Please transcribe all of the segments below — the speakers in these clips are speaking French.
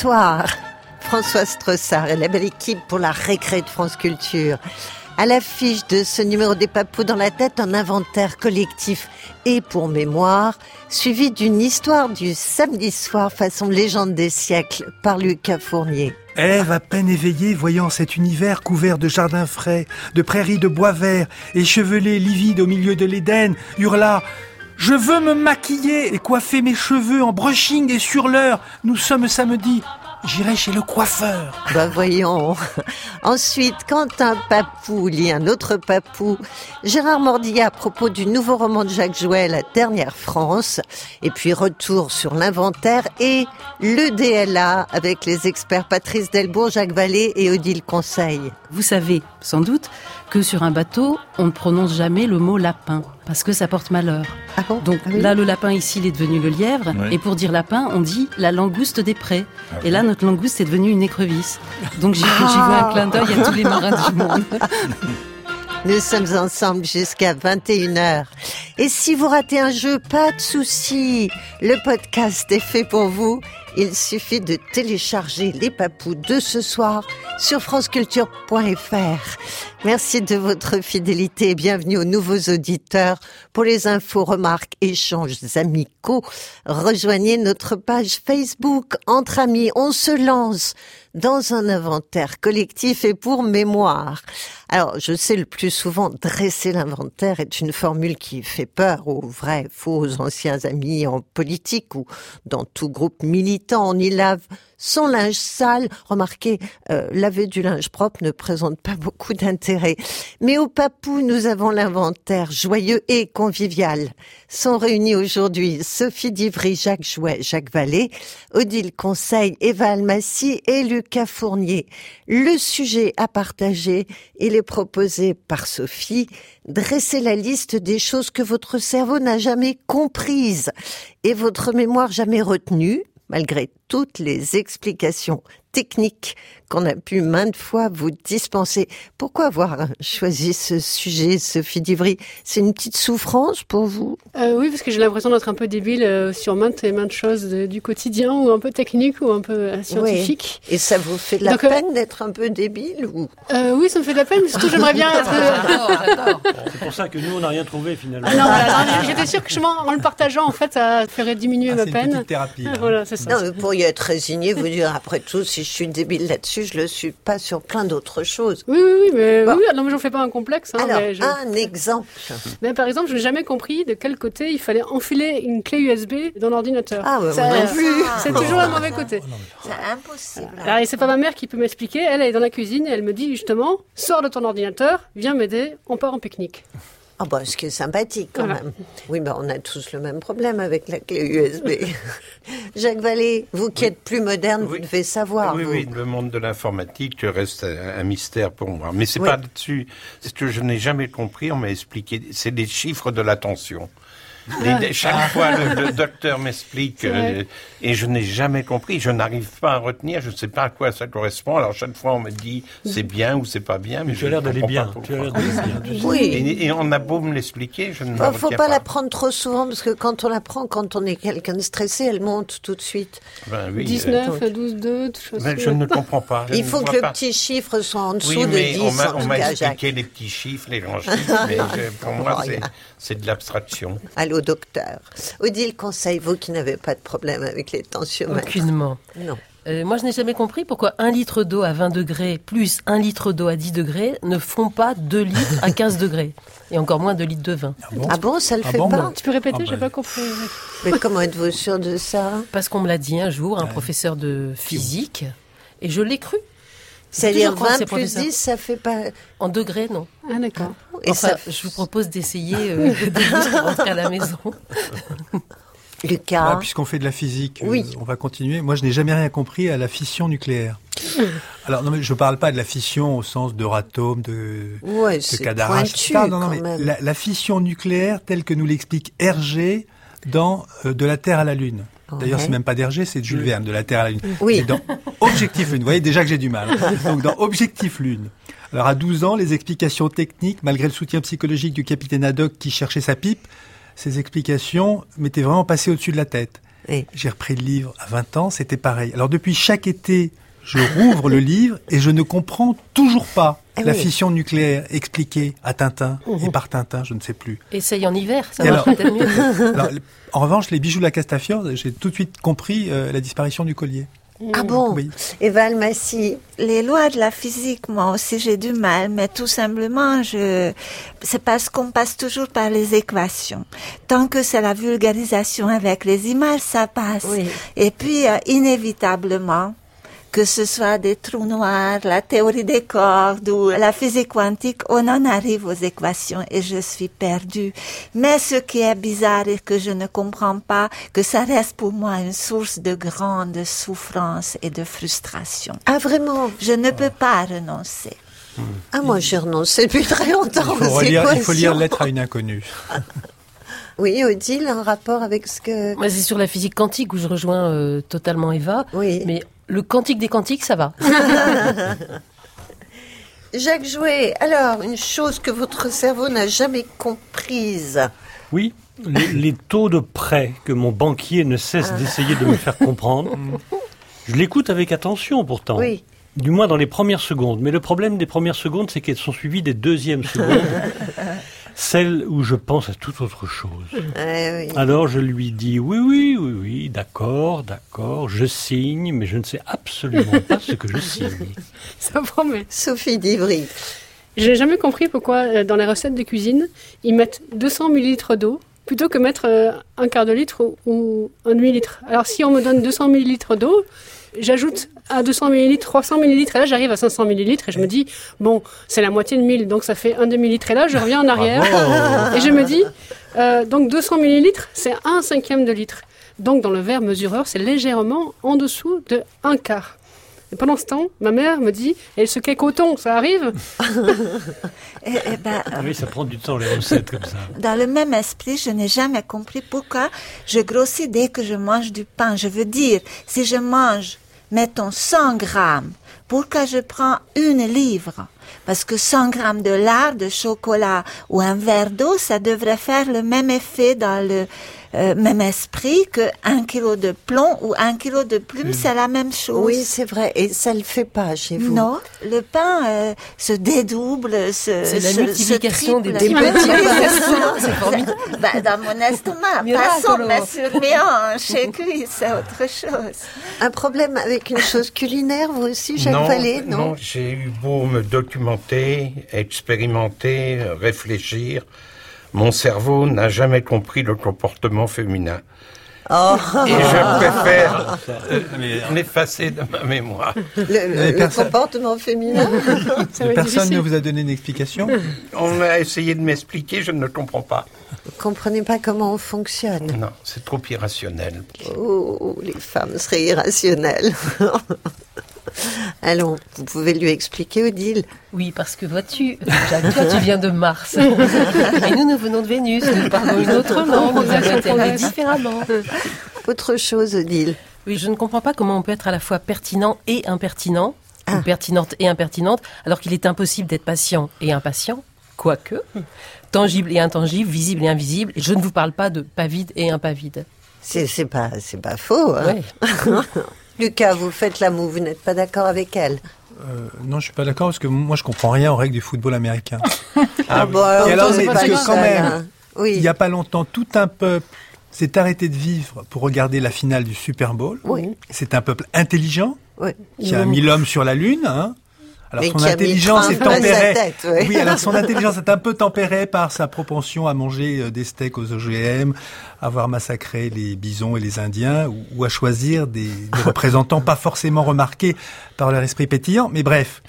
Bonsoir. François Strossard et la belle équipe pour la récré de France Culture. À l'affiche de ce numéro des papous dans la tête, un inventaire collectif et pour mémoire, suivi d'une histoire du samedi soir façon légende des siècles par Lucas Fournier. Ève, à peine éveillée, voyant cet univers couvert de jardins frais, de prairies de bois verts, échevelée, livide au milieu de l'Éden, hurla je veux me maquiller et coiffer mes cheveux en brushing et sur l'heure. Nous sommes samedi. J'irai chez le coiffeur. Bah voyons. Ensuite, quand un papou lit un autre papou, Gérard Mordillat à propos du nouveau roman de Jacques Jouet, La dernière France, et puis retour sur l'inventaire et le DLA avec les experts Patrice Delbourg, Jacques Vallée et Odile Conseil. Vous savez, sans doute, que sur un bateau, on ne prononce jamais le mot lapin parce que ça porte malheur. Ah bon? Donc Ah oui. là, le lapin ici, il est devenu le lièvre. Et pour dire lapin, on dit la langouste des prés. Ah et là, notre langouste est devenue une écrevisse. Donc j'y j'y vois un clin d'œil à tous les marins du monde. Nous sommes ensemble jusqu'à 21h. Et si vous ratez un jeu, pas de souci. Le podcast est fait pour vous. Il suffit de télécharger les papous de ce soir sur franceculture.fr. Merci de votre fidélité et bienvenue aux nouveaux auditeurs. Pour les infos, remarques, échanges amicaux, rejoignez notre page Facebook. Entre amis, on se lance dans un inventaire collectif et pour mémoire. Alors, je sais le plus souvent, dresser l'inventaire est une formule qui fait peur aux vrais, faux anciens amis en politique ou dans tout groupe militant. On y lave son linge sale. Remarquez, euh, laver du linge propre ne présente pas beaucoup d'intérêt. Mais au Papou, nous avons l'inventaire joyeux et convivial. Sont réunis aujourd'hui Sophie Divry, Jacques Jouet, Jacques Vallée, Odile Conseil, Eva Almassi et Lucas Fournier. Le sujet à partager, il est proposé par Sophie, dresser la liste des choses que votre cerveau n'a jamais comprises et votre mémoire jamais retenues, malgré toutes les explications techniques qu'on a pu maintes fois vous dispenser. Pourquoi avoir choisi ce sujet, Sophie Divry? C'est une petite souffrance pour vous? Euh, oui, parce que j'ai l'impression d'être un peu débile euh, sur maintes et maintes choses de- du quotidien, ou un peu technique, ou un peu euh, scientifique. Et ça vous fait de la Donc, euh, peine d'être un peu débile ou? Euh, oui, ça me fait de la peine, mais surtout j'aimerais bien être... euh, C'est pour ça que nous, on n'a rien trouvé finalement. Ah non, voilà, non, j'étais sûre que justement, en le partageant, en fait, ça ferait diminuer Ah, ma c'est une peine. petite thérapie. hein. Voilà, c'est ça. Non, vous pourriez être résigné, vous dire après tout, si je suis débile là-dessus, je le suis pas sur plein d'autres choses. Oui, oui, oui, mais Bon. oui, non, mais j'en fais pas un complexe. Hein, Alors, mais je- un exemple. Mais par exemple, je n'ai jamais compris de quel côté il fallait enfiler une clé USB dans l'ordinateur. Ah ouais, Ça- non plus. C'est toujours le mauvais côté. C'est impossible. Alors, et c'est pas ma mère qui peut m'expliquer. Elle, elle est dans la cuisine et elle me dit justement, sors de ton ordinateur, viens m'aider, on part en pique-nique. Ah bah, ce qui est sympathique quand Voilà. même. Oui, bah, on a tous le même problème avec la clé USB. Jacques Vallée, vous qui êtes plus moderne, vous devez savoir. oui, vous. oui, le monde de l'informatique reste un, mystère pour moi. Mais c'est Oui. pas là-dessus. C'est ce que je n'ai jamais compris. On m'a expliqué. C'est les chiffres de l'attention. Les- chaque fois, le, le docteur m'explique euh, et je n'ai jamais compris. Je n'arrive pas à retenir. Je ne sais pas à quoi ça correspond. Alors chaque fois, on me dit c'est bien ou c'est pas bien, mais Tu je as l'air ne d'aller bien. pas Tu as l'air pourquoi. d'aller bien. tu sais. Oui. Et, et on a beau me l'expliquer, je ne Bah, me faut pas pas. la prendre trop souvent parce que quand on la prend, quand on est quelqu'un de stressé, elle monte tout de suite. Ben oui, euh, 19, 12, 2, tout ça. ben, je ne comprends pas. Il ne faut que le pas. petit chiffre soit en dessous Oui, de mais 10 on m'a, Jacques. expliqué les petits chiffres, les grands chiffres, mais je- pour moi, c'est de l'abstraction. Allô, docteur. Odile Conseil, vous qui n'avez pas de problème avec les tensiomètres. Aucunement. Non. Euh, moi, je n'ai jamais compris pourquoi un litre d'eau à 20 degrés plus un litre d'eau à 10 degrés ne font pas 2 litres à 15 degrés. Et encore moins 2 litres de vin. Ah bon, ça le Ah fait bon, pas. Tu peux répéter, Ah j'ai bah. pas compris. Mais comment êtes-vous sûr de ça? Parce qu'on me l'a dit un jour, un professeur de physique, et je l'ai cru. C'est-à-dire toujours croire 20 ces plus professeurs. 10, ça fait pas... En degrés, non. Ah, d'accord. Et Enfin, ça... je vous propose d'essayer euh, de vous rentrer à la maison. Lucas, Ah, Puisqu'on fait de la physique, euh, on va continuer. Moi, je n'ai jamais rien compris à la fission nucléaire. Alors, non, mais je parle pas de la fission au sens d'Euratom, de, ouais, de c'est Cadarache. pointu non, non, mais la fission nucléaire telle que nous l'explique Hergé dans euh, De la Terre à la Lune. D'ailleurs, c'est même pas d'Hergé, c'est de Jules Verne, De la Terre à la Lune. Oui. Et dans Objectif Lune, vous voyez déjà que j'ai du mal. Donc, dans Objectif Lune. Alors, à 12 ans, les explications techniques, malgré le soutien psychologique du capitaine Haddock qui cherchait sa pipe, ces explications m'étaient vraiment passées au-dessus de la tête. Oui. J'ai repris le livre à 20 ans, c'était pareil. Alors depuis chaque été, je rouvre le livre et je ne comprends toujours pas Ah la oui. fission nucléaire expliquée à Tintin et par Tintin, je ne sais plus. Essaye en hiver, ça marche peut-être mieux. Alors, en revanche, les bijoux de la Castafiore, j'ai tout de suite compris euh, la disparition du collier. Ah bon Oui. Et Valmassi, Les lois de la physique, moi aussi j'ai du mal, mais tout simplement, je, c'est parce qu'on passe toujours par les équations. Tant que c'est la vulgarisation avec les images, ça passe. Oui. Et puis, euh, inévitablement, que ce soit des trous noirs, la théorie des cordes ou la physique quantique, on en arrive aux équations et je suis perdue. Mais ce qui est bizarre et que je ne comprends pas, que ça reste pour moi une source de grande souffrance et de frustration. ah vraiment? Je ne peux pas renoncer. Ah moi j'ai renoncé depuis très longtemps Il faut, aux relire, il faut lire. Lettre à une inconnue. Oui, Odile, un rapport avec ce que... Moi, c'est sur la physique quantique où je rejoins euh, totalement Eva. Oui. Mais le quantique des quantiques, ça va. Jacques Jouet, alors, une chose que votre cerveau n'a jamais comprise. Oui, les, les taux de prêt que mon banquier ne cesse d'essayer de me faire comprendre. Je l'écoute avec attention pourtant. Oui. Du moins dans les premières secondes. Mais le problème des premières secondes, c'est qu'elles sont suivies des deuxièmes secondes. celles où je pense à toute autre chose. Eh oui. Alors je lui dis oui, oui, oui, oui, d'accord, d'accord, je signe, mais je ne sais absolument pas ce que je signe. Ça promet. Sophie Divry. J'ai jamais compris pourquoi euh, dans les recettes de cuisine, ils mettent 200 millilitres d'eau plutôt que mettre euh, un quart de litre ou, ou un demi-litre. Alors si on me donne 200 millilitres d'eau, j'ajoute à 200 millilitres 300 millilitres et là j'arrive à 500 millilitres et je me dis bon c'est la moitié de 1000 donc ça fait un demi-litre et là je reviens en arrière Bravo. et je me dis euh, donc 200 millilitres c'est un cinquième de litre. Donc dans le verre mesureur c'est légèrement en dessous de un quart. Et pendant ce temps, ma mère me dit, et ce qu'est coton, ça arrive Et, eh ben, Ah oui, ça prend du temps les recettes comme ça. dans le même esprit, je n'ai jamais compris pourquoi je grossis dès que je mange du pain. Je veux dire, si je mange, mettons 100 grammes, pourquoi je prends une livre. Parce que 100 grammes de lard, de chocolat ou un verre d'eau, ça devrait faire le même effet dans le euh, même esprit que un kilo de plomb ou un kilo de plume, c'est la même chose. Oui, c'est vrai. Et ça le fait pas chez vous. Non, le pain euh, se dédouble, se C'est la se- multiplication se des petits formidable. Bah, dans mon estomac, passons, mais sur mes hanches et cuisses, c'est autre chose. Un problème avec une chose culinaire, vous aussi, Jacques non, Vallée, non, non, j'ai eu beau me documenter, expérimenter, euh, réfléchir. Mon cerveau n'a jamais compris le comportement féminin. Oh, Et je préfère euh, l'effacer de ma mémoire. le, le- le personne- comportement féminin. Personne ne vous a donné une explication? On a essayé de m'expliquer, je ne comprends pas. Vous comprenez pas comment on fonctionne? Non, c'est trop irrationnel. Oh, les femmes seraient irrationnelles. Allons, vous pouvez lui expliquer, Odile. Oui, parce que vois-tu, toi tu viens de Mars. Et nous, nous venons de Vénus. Nous parlons une autre langue. Nous avons différemment. Autre chose, Odile. Oui, je ne comprends pas comment on peut être à la fois pertinent et impertinent, ou pertinente et impertinente, alors qu'il est impossible d'être patient et impatient, quoique, tangible et intangible, visible et invisible. Et je ne vous parle pas de pas vide et impavide. C'est pas, pas faux. hein. Ouais. Lucas, vous faites l'amour, vous n'êtes pas d'accord avec elle? Euh, Non, je suis pas d'accord parce que moi je comprends rien aux règles du football américain. Ah, bon, alors, mais parce que quand même, hein. Oui. Il y a pas longtemps, tout un peuple s'est arrêté de vivre pour regarder la finale du Super Bowl. Oui. C'est un peuple intelligent Oui. qui a mis l'homme sur la lune. Hein. Alors son intelligence est tempérée. tête, oui. Oui, alors son intelligence est un peu tempérée par sa propension à manger euh, des steaks aux OGM, avoir massacré les bisons et les Indiens, ou, ou à choisir des, des représentants pas forcément remarqués par leur esprit pétillant. Mais bref,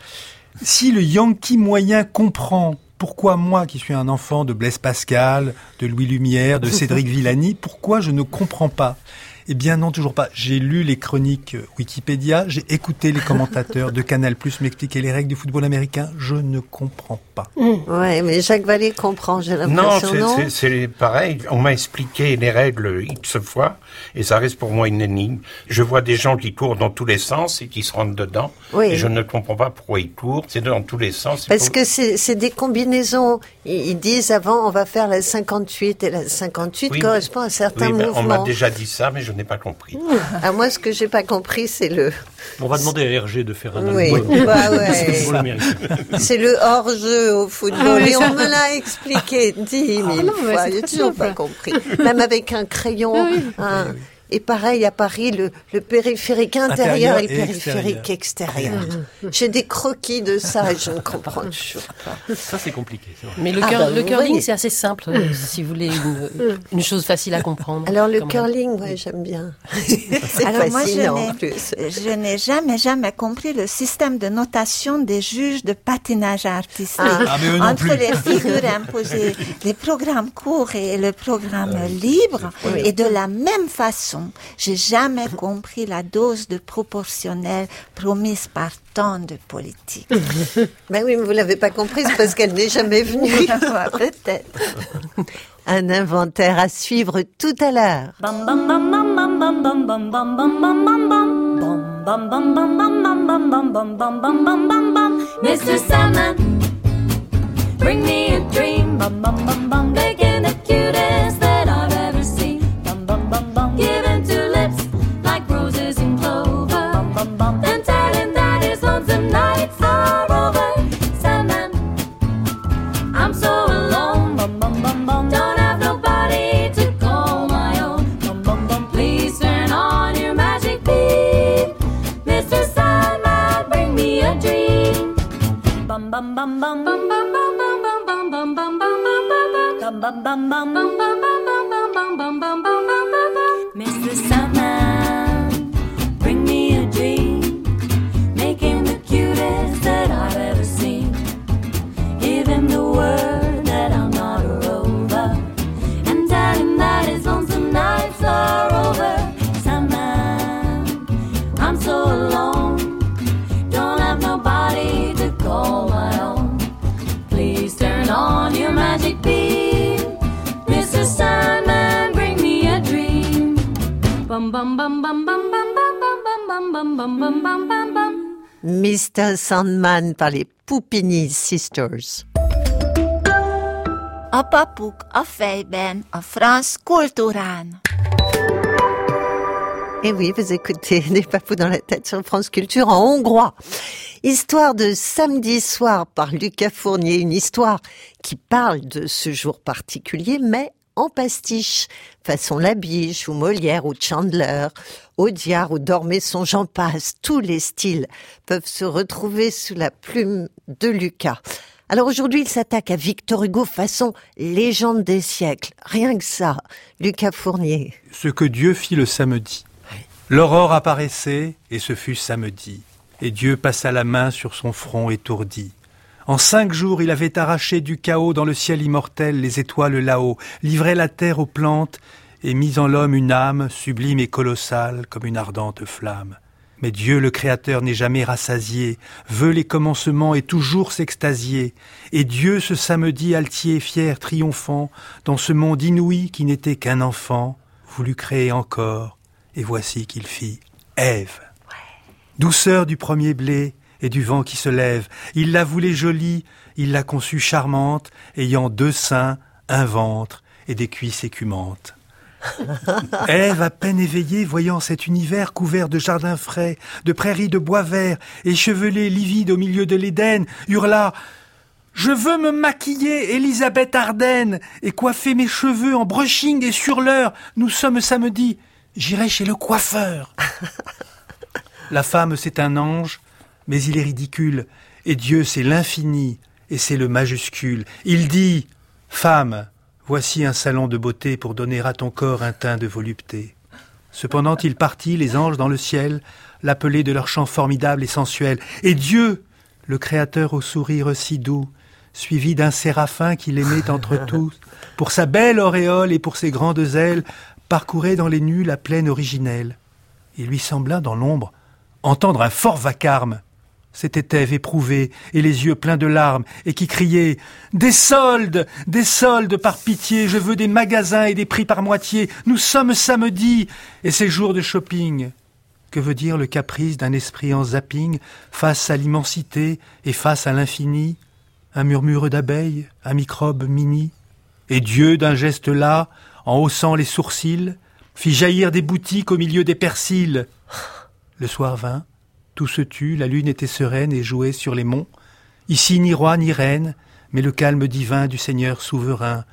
si le Yankee moyen comprend pourquoi moi, qui suis un enfant de Blaise Pascal, de Louis Lumière, de Cédric Villani, pourquoi je ne comprends pas Eh bien non, toujours pas. J'ai lu les chroniques euh, Wikipédia, j'ai écouté les commentateurs de Canal Plus m'expliquer les règles du football américain. Je ne comprends pas. Ouais, mais Jacques Vallée comprend, j'ai l'impression, non, c'est pareil. On m'a expliqué les règles X fois, et ça reste pour moi une énigme. Je vois des gens qui courent dans tous les sens et qui se rentrent dedans, Oui. et je ne comprends pas pourquoi ils courent. C'est dans tous les sens. Parce que c'est c'est des combinaisons Ils disent avant, on va faire la 58 et la 58 Oui, correspond à certains Oui, mais on m'a mouvements. déjà dit ça, mais je n'ai pas compris. Ah, moi, ce que j'ai pas compris, c'est le, On va demander à Hergé de faire un oui, album. bah ouais. C'est le hors-jeu au football. Ah et ça- on me l'a expliqué dix mille non, mais fois. J'ai toujours pas compris. Même avec un crayon. Ah oui. un- Et pareil, à Paris, le, le périphérique intérieur Intérieur et le périphérique extérieur. J'ai des croquis de ça et je ne comprends toujours pas. Ça, c'est compliqué. vrai. Mais le, Ah, cur- bah, le curling, c'est assez simple, euh, si vous voulez une, une chose facile à comprendre. Alors le curling, ouais, j'aime bien. C'est Alors moi, je fascinant en n'ai- plus. Je n'ai jamais, jamais compris le système de notation des juges de patinage artistique. Ah, non Entre plus. les figures imposées, les programmes courts et le programme libre. Oui. Et de la même façon, j'ai jamais compris la dose de proportionnel promise par tant de politiques. Ben oui, mais vous l'avez pas compris, c'est parce qu'elle n'est jamais venue. Peut-être. Un inventaire à suivre tout à l'heure. Bum bum bum bum bum bum Mr. Sandman par les Poupini Sisters. Apapuk a fejben a franc kultúrán. Et oui, vous écoutez Les Papous dans la tête sur France Culture en hongrois. Histoire de samedi soir par Lucas Fournier, une histoire qui parle de ce jour particulier, mais en pastiche, façon Labiche ou Molière ou Chandler, Audiard ou Dormesson, j'en passe, tous les styles peuvent se retrouver sous la plume de Lucas. Alors aujourd'hui, il s'attaque à Victor Hugo façon légende des siècles. Rien que ça, Lucas Fournier. Ce que Dieu fit le samedi. L'aurore apparaissait, et ce fut samedi. Et Dieu passa la main sur son front étourdi. En cinq jours, il avait arraché du chaos dans le ciel immortel les étoiles là-haut, livré la terre aux plantes, et mis en l'homme une âme sublime et colossale comme une ardente flamme. Mais Dieu le Créateur n'est jamais rassasié, veut les commencements et toujours s'extasier. Et Dieu ce samedi altier, fier, triomphant, dans ce monde inouï qui n'était qu'un enfant, voulut créer encore, et voici qu'il fit Ève. Douceur du premier blé et du vent qui se lève, il la voulait jolie, il l'a conçue charmante, ayant deux seins, un ventre et des cuisses écumantes. Ève, à peine éveillée, voyant cet univers couvert de jardins frais, de prairies de bois verts, échevelées livides au milieu de l'Éden, hurla Je veux me maquiller, Élisabeth Arden, et coiffer mes cheveux en brushing et sur l'heure. Nous sommes samedi. J'irai chez le coiffeur. La femme, c'est un ange, mais il est ridicule, et Dieu, c'est l'infini, et c'est le majuscule. Il dit Femme, voici un salon de beauté pour donner à ton corps un teint de volupté. Cependant, il partit, les anges dans le ciel, l'appeler de leur chant formidable et sensuel. Et Dieu, le Créateur au sourire si doux, suivi d'un séraphin qu'il aimait entre tous, pour sa belle auréole et pour ses grandes ailes, parcourait dans les nues la plaine originelle. Il lui sembla, dans l'ombre, entendre un fort vacarme. C'était Ève éprouvée et les yeux pleins de larmes et qui criait Des soldes Des soldes par pitié Je veux des magasins et des prix par moitié Nous sommes samedi et c'est jour de shopping Que veut dire le caprice d'un esprit en zapping face à l'immensité et face à l'infini? Un murmure d'abeilles, un microbe mini. Et Dieu, d'un geste là, en haussant les sourcils, fit jaillir des boutiques au milieu des persils. Le soir vint, tout se tut, la lune était sereine et jouait sur les monts. Ici ni roi ni reine, mais le calme divin du Seigneur souverain.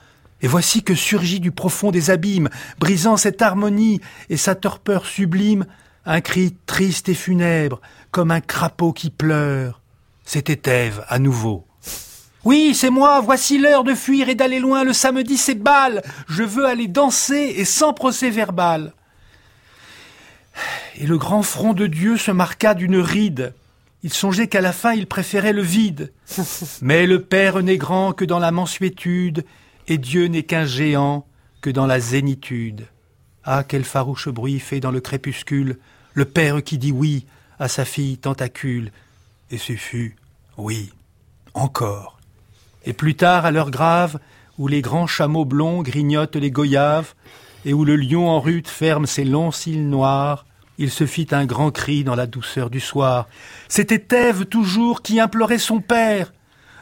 Et voici que surgit du profond des abîmes, brisant cette harmonie et sa torpeur sublime, un cri triste et funèbre, comme un crapaud qui pleure. C'était Ève à nouveau. Oui, c'est moi, voici l'heure de fuir et d'aller loin, le samedi c'est bal, je veux aller danser et sans procès verbal. Et le grand front de Dieu se marqua d'une ride. Il songeait qu'à la fin il préférait le vide. Mais le Père n'est grand que dans la mansuétude, et Dieu n'est qu'un géant que dans la zénitude. Ah, quel farouche bruit fait dans le crépuscule le Père qui dit oui à sa fille tentacule. Et ce fut oui, encore. Et plus tard, à l'heure grave, où les grands chameaux blonds grignotent les goyaves, et où le lion en rute ferme ses longs cils noirs, il se fit un grand cri dans la douceur du soir. C'était Ève toujours qui implorait son père.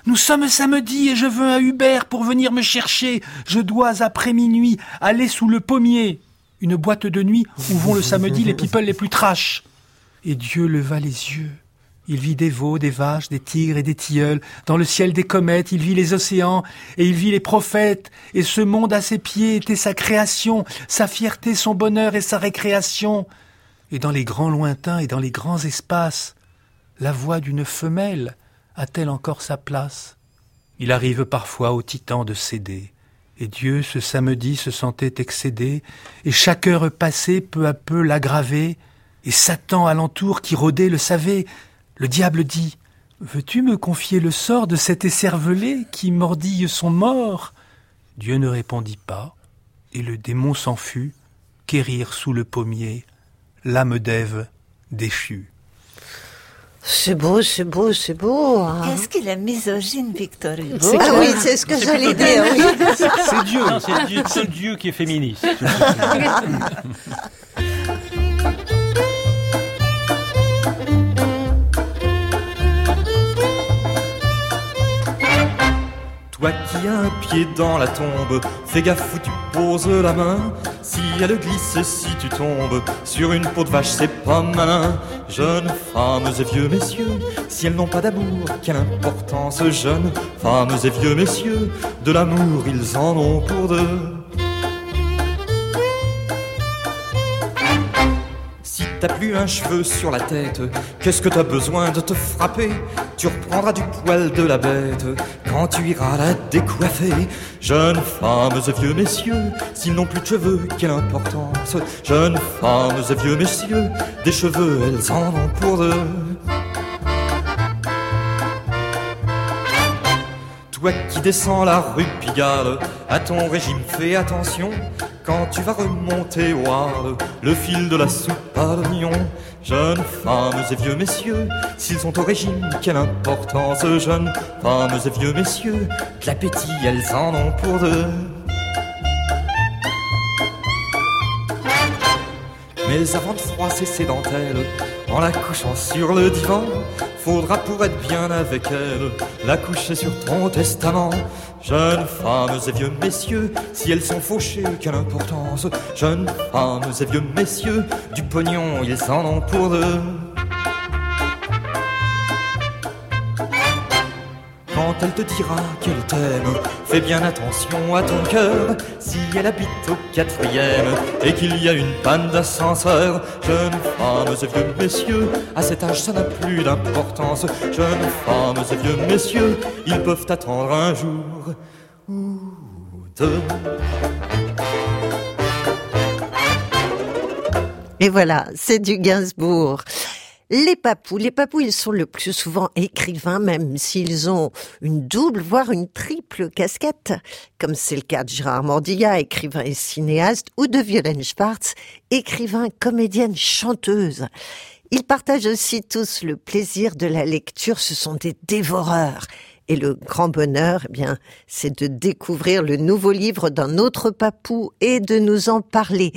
Nous sommes samedi et je veux un Hubert pour venir me chercher. Je dois, après minuit, aller sous le pommier. Une boîte de nuit où vont le samedi les people les plus trash. Et Dieu leva les yeux. Il vit des veaux, des vaches, des tigres et des tilleuls. Dans le ciel des comètes, il vit les océans et il vit les prophètes. Et ce monde à ses pieds était sa création, sa fierté, son bonheur et sa récréation. Et dans les grands lointains et dans les grands espaces, la voix d'une femelle a-t-elle encore sa place? Il arrive parfois au titan de céder. Et Dieu, ce samedi, se sentait excédé, et chaque heure passée peu à peu l'aggravait, et Satan alentour qui rôdait le savait. Le diable dit Veux-tu me confier le sort de cet écervelé qui mordille son mort? Dieu ne répondit pas, et le démon s'en fut, quérir sous le pommier l'âme d'Ève déchue. C'est beau, c'est beau, c'est beau. hein. Qu'est-ce qu'il est misogyne, Victor Hugo Ah clair. oui, c'est ce que j'allais dire. oui. C'est Dieu Non, c'est Dieu, seul Dieu qui est féministe. Toi qui as un pied dans la tombe, fais gaffe où tu poses la main. Si elle glisse, si tu tombes sur une peau de vache, c'est pas malin. Jeunes femmes et vieux messieurs, si elles n'ont pas d'amour, quelle importance. Jeunes femmes et vieux messieurs, de l'amour ils en ont pour deux. T'as plus un cheveu sur la tête, qu'est-ce que t'as besoin de te frapper? Tu reprendras du poil de la bête quand tu iras la décoiffer. Jeunes femmes et vieux messieurs, s'ils n'ont plus de cheveux, quelle importance? Jeunes femmes et vieux messieurs, des cheveux, elles en ont pour deux. Toi qui descends la rue Pigalle, à ton régime fais attention. Quand tu vas remonter au le fil de la soupe à l'oignon. Jeunes femmes et vieux messieurs, s'ils sont au régime, quelle importance. Jeunes femmes et vieux messieurs, l'appétit elles en ont pour deux. Mais avant de froisser ses dentelles, en la couchant sur le divan, faudra pour être bien avec elle, la coucher sur ton testament. Jeunes femmes et vieux messieurs, si elles sont fauchées, quelle importance. Jeunes femmes et vieux messieurs, du pognon, ils en ont pour deux. Quand elle te dira qu'elle t'aime, fais bien attention à ton cœur. Si elle habite au quatrième et qu'il y a une panne d'ascenseur, jeunes femmes et vieux messieurs, à cet âge ça n'a plus d'importance. Jeunes femmes et vieux messieurs, ils peuvent attendre un jour ou deux. Et voilà, c'est du Gainsbourg. Les papous, les papous, ils sont le plus souvent écrivains, même s'ils ont une double, voire une triple casquette, comme c'est le cas de Gérard Mordilla, écrivain et cinéaste, ou de Violaine Schwartz, écrivain, comédienne, chanteuse. Ils partagent aussi tous le plaisir de la lecture, ce sont des dévoreurs. Et le grand bonheur, eh bien, c'est de découvrir le nouveau livre d'un autre papou et de nous en parler.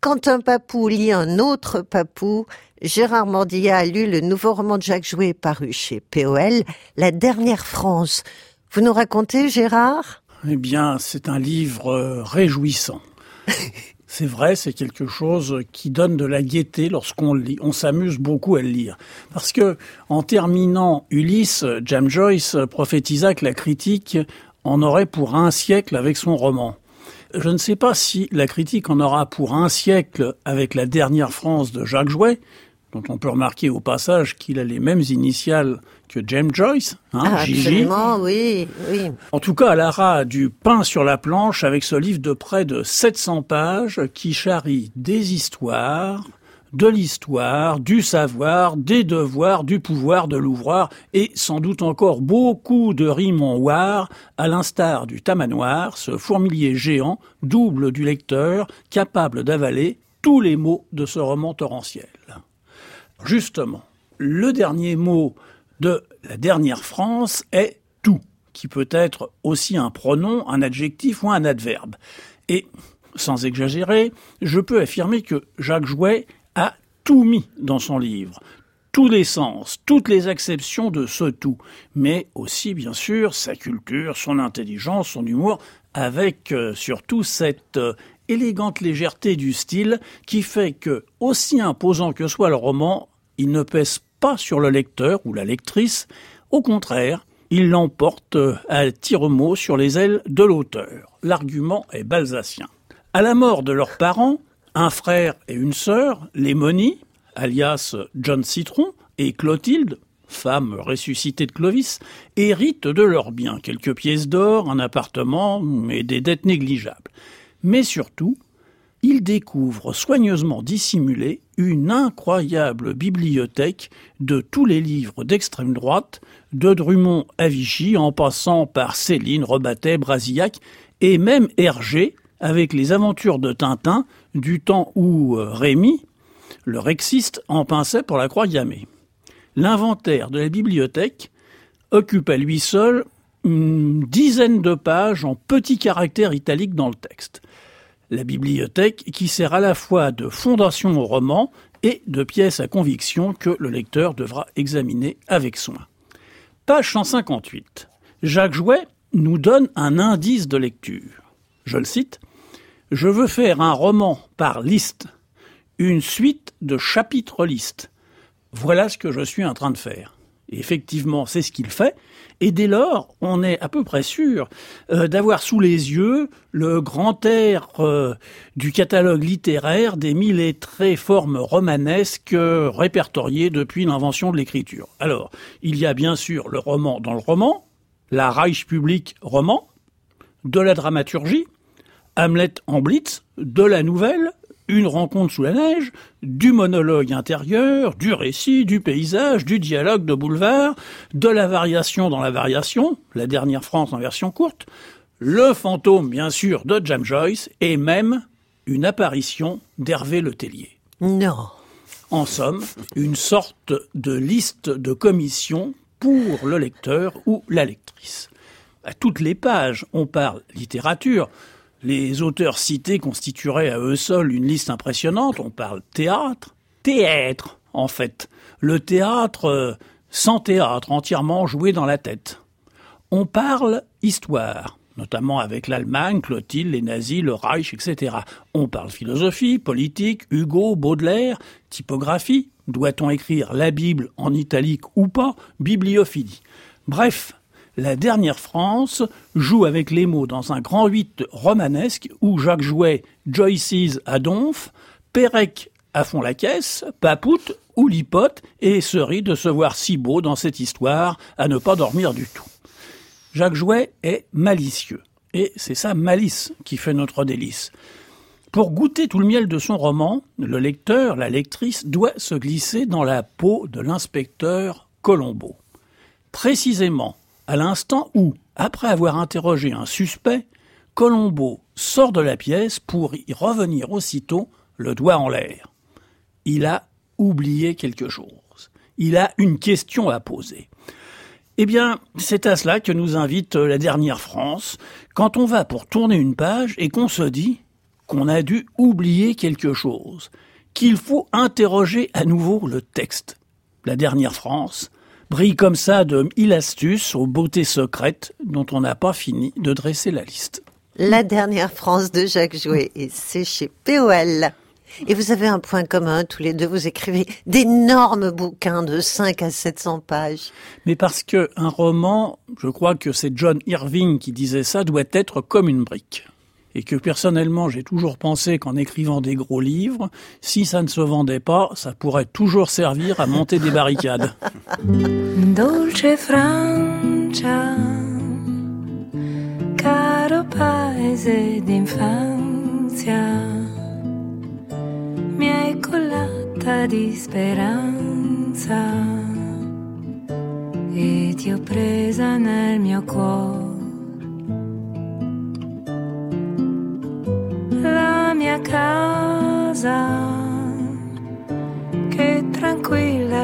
Quand un papou lit un autre papou, Gérard Mordilla a lu le nouveau roman de Jacques Jouet paru chez POL, La dernière France. Vous nous racontez, Gérard? Eh bien, c'est un livre euh, réjouissant. C'est vrai, c'est quelque chose qui donne de la gaieté lorsqu'on lit. On s'amuse beaucoup à le lire. Parce que, en terminant Ulysse, James Joyce prophétisa que la critique en aurait pour un siècle avec son roman. Je ne sais pas si la critique en aura pour un siècle avec la dernière France de Jacques Jouet, dont on peut remarquer au passage qu'il a les mêmes initiales que James Joyce, hein, Ah, Gigi. Oui, oui. En tout cas, Lara a du pain sur la planche avec ce livre de près de 700 pages qui charrie des histoires, de l'histoire, du savoir, des devoirs, du pouvoir de l'ouvroir et sans doute encore beaucoup de rimes en war, à l'instar du tamanoir, ce fourmilier géant, double du lecteur, capable d'avaler tous les mots de ce roman torrentiel. Justement, le dernier mot de la dernière France est tout, qui peut être aussi un pronom, un adjectif ou un adverbe. Et, sans exagérer, je peux affirmer que Jacques Jouet a tout mis dans son livre. Tous les sens, toutes les acceptions de ce tout, mais aussi bien sûr sa culture, son intelligence, son humour, avec euh, surtout cette euh, élégante légèreté du style qui fait que, aussi imposant que soit le roman, il ne pèse pas sur le lecteur ou la lectrice, au contraire, il l'emporte euh, à tire-mot sur les ailes de l'auteur. L'argument est balsacien. À la mort de leurs parents, un frère et une sœur, les Moni, alias John Citron, et Clotilde, femme ressuscitée de Clovis, héritent de leurs biens, quelques pièces d'or, un appartement et des dettes négligeables. Mais surtout, ils découvrent soigneusement dissimulée une incroyable bibliothèque de tous les livres d'extrême droite, de Drummond à Vichy, en passant par Céline, Rebattet, Brasillac, et même Hergé, avec les aventures de Tintin, du temps où euh, Rémy, le rexiste, en pinçait pour la croix gammée. L'inventaire de la bibliothèque occupe à lui seul une dizaine de pages en petits caractères italiques dans le texte. La bibliothèque qui sert à la fois de fondation au roman et de pièce à conviction que le lecteur devra examiner avec soin. Page 158. Jacques Jouet nous donne un indice de lecture. Je le cite. Je veux faire un roman par liste, une suite de chapitres listes. Voilà ce que je suis en train de faire. Effectivement, c'est ce qu'il fait. Et dès lors, on est à peu près sûr euh, d'avoir sous les yeux le grand air euh, du catalogue littéraire des mille et très formes romanesques répertoriées depuis l'invention de l'écriture. Alors, il y a bien sûr le roman dans le roman, la Reichspublik roman, de la dramaturgie, Hamlet en blitz, de la nouvelle, une rencontre sous la neige, du monologue intérieur, du récit, du paysage, du dialogue de boulevard, de la variation dans la variation, la dernière France en version courte, le fantôme bien sûr de James Joyce et même une apparition d'Hervé Le Tellier. Non. En somme, une sorte de liste de commissions pour le lecteur ou la lectrice. À toutes les pages, on parle littérature, les auteurs cités constitueraient à eux seuls une liste impressionnante. On parle théâtre, théâtre, en fait. Le théâtre euh, sans théâtre, entièrement joué dans la tête. On parle histoire, notamment avec l'Allemagne, Clotilde, les nazis, le Reich, etc. On parle philosophie, politique, Hugo, Baudelaire, typographie. Doit-on écrire la Bible en italique ou pas? Bibliophilie. Bref, la dernière France joue avec les mots dans un grand huit romanesque où Jacques Jouet, Joyce's à Donf, Pérec à fond la caisse, Papout ou Lipote et se rit de se voir si beau dans cette histoire à ne pas dormir du tout. Jacques Jouet est malicieux et c'est sa malice qui fait notre délice. Pour goûter tout le miel de son roman, le lecteur, la lectrice doit se glisser dans la peau de l'inspecteur Colombo. Précisément à l'instant où, après avoir interrogé un suspect, Colombo sort de la pièce pour y revenir aussitôt, le doigt en l'air. Il a oublié quelque chose. Il a une question à poser. Eh bien, c'est à cela que nous invite la dernière France, quand on va pour tourner une page et qu'on se dit qu'on a dû oublier quelque chose, qu'il faut interroger à nouveau le texte. La dernière France Brille comme ça de mille astuces aux beautés secrètes dont on n'a pas fini de dresser la liste. La dernière France de Jacques Jouet, et c'est chez POL. Et vous avez un point commun, tous les deux, vous écrivez d'énormes bouquins de 5 à 700 pages. Mais parce que un roman, je crois que c'est John Irving qui disait ça, doit être comme une brique. Et que personnellement, j'ai toujours pensé qu'en écrivant des gros livres, si ça ne se vendait pas, ça pourrait toujours servir à monter des barricades.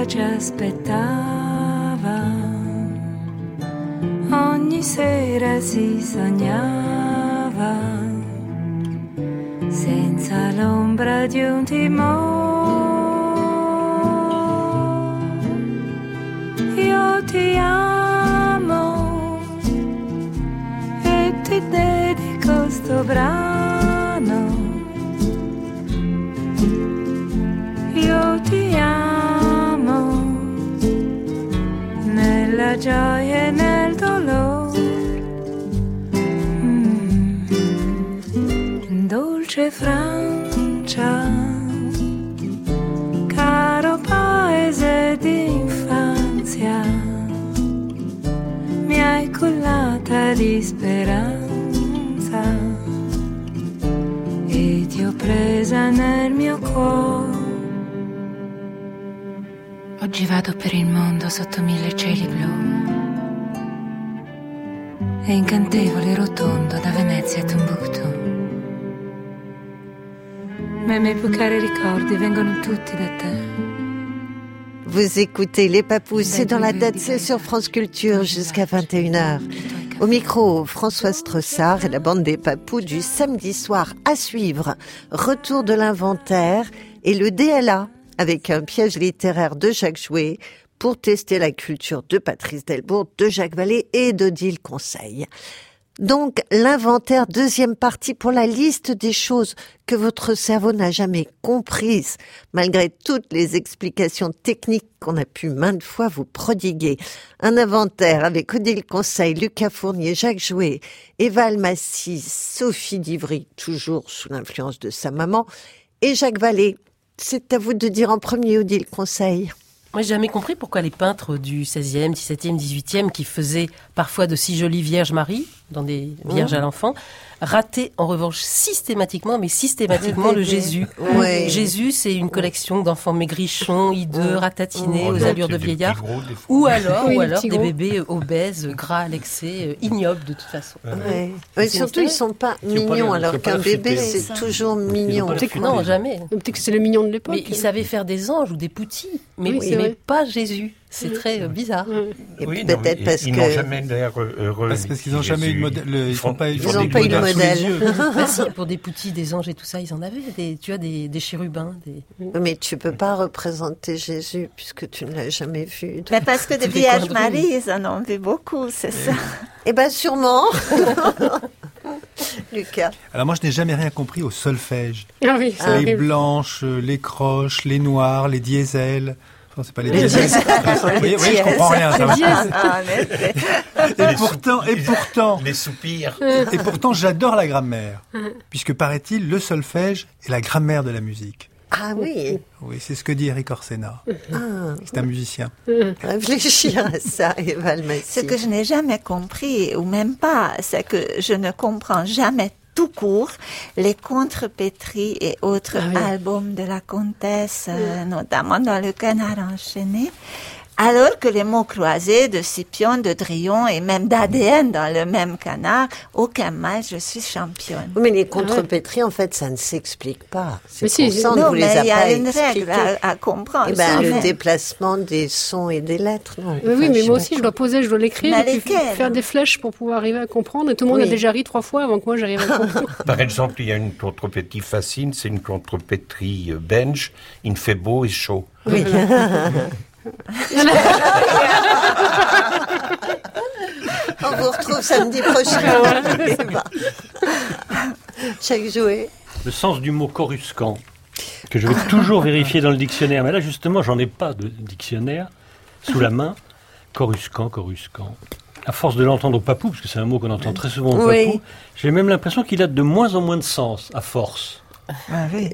ci aspettava. Ogni sera si sognava senza l'ombra di un timore. Io ti amo e ti dedico sto brano. Francia, caro paese d'infanzia, mi hai cullata di speranza e ti ho presa nel mio cuore. Oggi vado per il mondo sotto mille cieli blu. È incantevole e rotondo da Venezia a Timbuktu. Ma i miei più cari ricordi vengono tutti da te. Vous écoutez Les Papous, c'est dans la tête, c'est sur France Culture jusqu'à 21h. Au micro, Françoise Tressard et la bande des Papous du samedi soir à suivre. Retour de l'inventaire et le DLA avec un piège littéraire de Jacques Jouet pour tester la culture de Patrice Delbourg, de Jacques Vallée et d'Odile Conseil. Donc, l'inventaire, deuxième partie pour la liste des choses que votre cerveau n'a jamais comprises, malgré toutes les explications techniques qu'on a pu maintes fois vous prodiguer. Un inventaire avec Odile Conseil, Lucas Fournier, Jacques Jouet, Eva Almassi, Sophie Divry, toujours sous l'influence de sa maman, et Jacques Vallée. C'est à vous de dire en premier, Odile Conseil. Moi, j'ai jamais compris pourquoi les peintres du 16e, 17e, 18e, qui faisaient parfois de si jolies Vierges Marie, dans des Vierges à l'enfant, rataient en revanche systématiquement, mais systématiquement le Jésus. Ouais. Jésus, c'est une collection d'enfants maigrichons, hideux, ratatinés, Oh, aux non, allures de vieillards. Ou alors, Oui, ou des alors bébés obèses, gras à l'excès, euh, ignobles de toute façon. Ouais. Ouais, C'est surtout, ils sont pas mignons, alors qu'un bébé, c'est toujours mignon. non, jamais. Peut-être que c'est le mignon de l'époque. Mais ils savaient faire des anges ou des poutis, mais, Oui, mais pas Jésus. C'est très euh, bizarre. Et Oui, peut-être mais parce ils que n'ont jamais l'air heureux. Parce parce qu'ils n'ont jamais eu de modèle. le- Ils font pas. ils Ils font ont des pas eu de modèle. Bah pour des poutis, des anges et tout ça, ils en avaient. Des, tu as des, des chérubins. Des... Mais tu peux pas représenter Jésus puisque tu ne l'as jamais vu. Mais parce que des Vierges. Marie, ils en ont vu beaucoup, c'est ça. Eh ben sûrement. Lucas. Alors moi, je n'ai jamais rien compris au solfège. Ah oui, les horrible. blanches, euh, les croches, les noirs, les diesels. C'est pas les, Les. Vous voyez, je comprends rien. ça va. Ah, effet. Et pourtant, et pourtant, Les soupirs. et pourtant, j'adore la grammaire, puisque paraît-il, le solfège est la grammaire de la musique. Ah oui. Oui, c'est ce que dit Eric Orsena. Ah, C'est un musicien. réfléchir à ça, Eva Almassi. Ce que je n'ai jamais compris, ou même pas, c'est que je ne comprends jamais tout court les contrepétries et autres Ah oui. albums de la comtesse, euh, notamment dans le canard enchaîné. Alors que les mots croisés de Scipion, de Drion et même d'ADN dans le même canard, aucun mal, je suis championne. Oui, mais les contrepétries, en fait, ça ne s'explique pas. C'est Mais si, pour ça, on ne non, vous les mais a il y a une règle à, à comprendre. Eh ben, le mais- déplacement des sons et des lettres, non. Oui, oui, mais je- moi aussi, je dois poser, je dois l'écrire, Mais faire des flèches pour pouvoir arriver à comprendre. Et tout le monde Oui. a déjà ri trois fois avant que moi j'arrive à comprendre. Par exemple, il y a une contrepétrie fascine, c'est une contrepétrie euh, belge. Il fait beau et chaud. Oui. On vous retrouve samedi prochain. Chaque jouet. Le sens du mot coruscant, que je vais toujours vérifier dans le dictionnaire. Mais là, justement, j'en ai pas de dictionnaire sous la main. Coruscant, coruscant. À force de l'entendre au papou, parce que c'est un mot qu'on entend très souvent au Oui. papou, j'ai même l'impression qu'il a de moins en moins de sens, à force.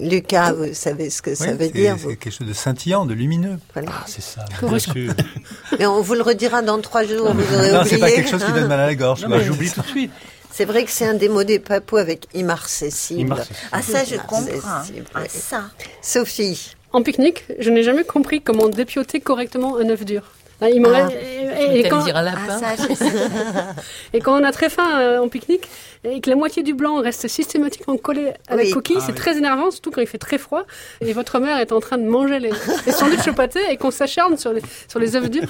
Lucas, vous savez ce que ça veut dire C'est vous quelque chose de scintillant, de lumineux. Voilà. Ah, c'est ça, bien sûr. Mais on vous le redira dans trois jours. Vous aurez Non, oublié. c'est pas quelque chose qui donne mal à la gorge. J'oublie tout de suite. C'est vrai que c'est un des mots des papous avec immarcessible. Ah, ça, je comprends. Ah, ça. Sophie, En pique-nique, je n'ai jamais compris comment dépioter correctement un œuf dur. Là, il m'aurait- Ah. et, et T'aimes quand, dire un Ah, lapin ça, je et quand on a très faim euh, en pique-nique et que la moitié du blanc reste systématiquement collé à Oui. la coquille, Ah, c'est oui. très énervant, surtout quand il fait très froid et votre mère est en train de manger les, les sandwichs au pâté et qu'on s'acharne sur les, sur les œufs durs.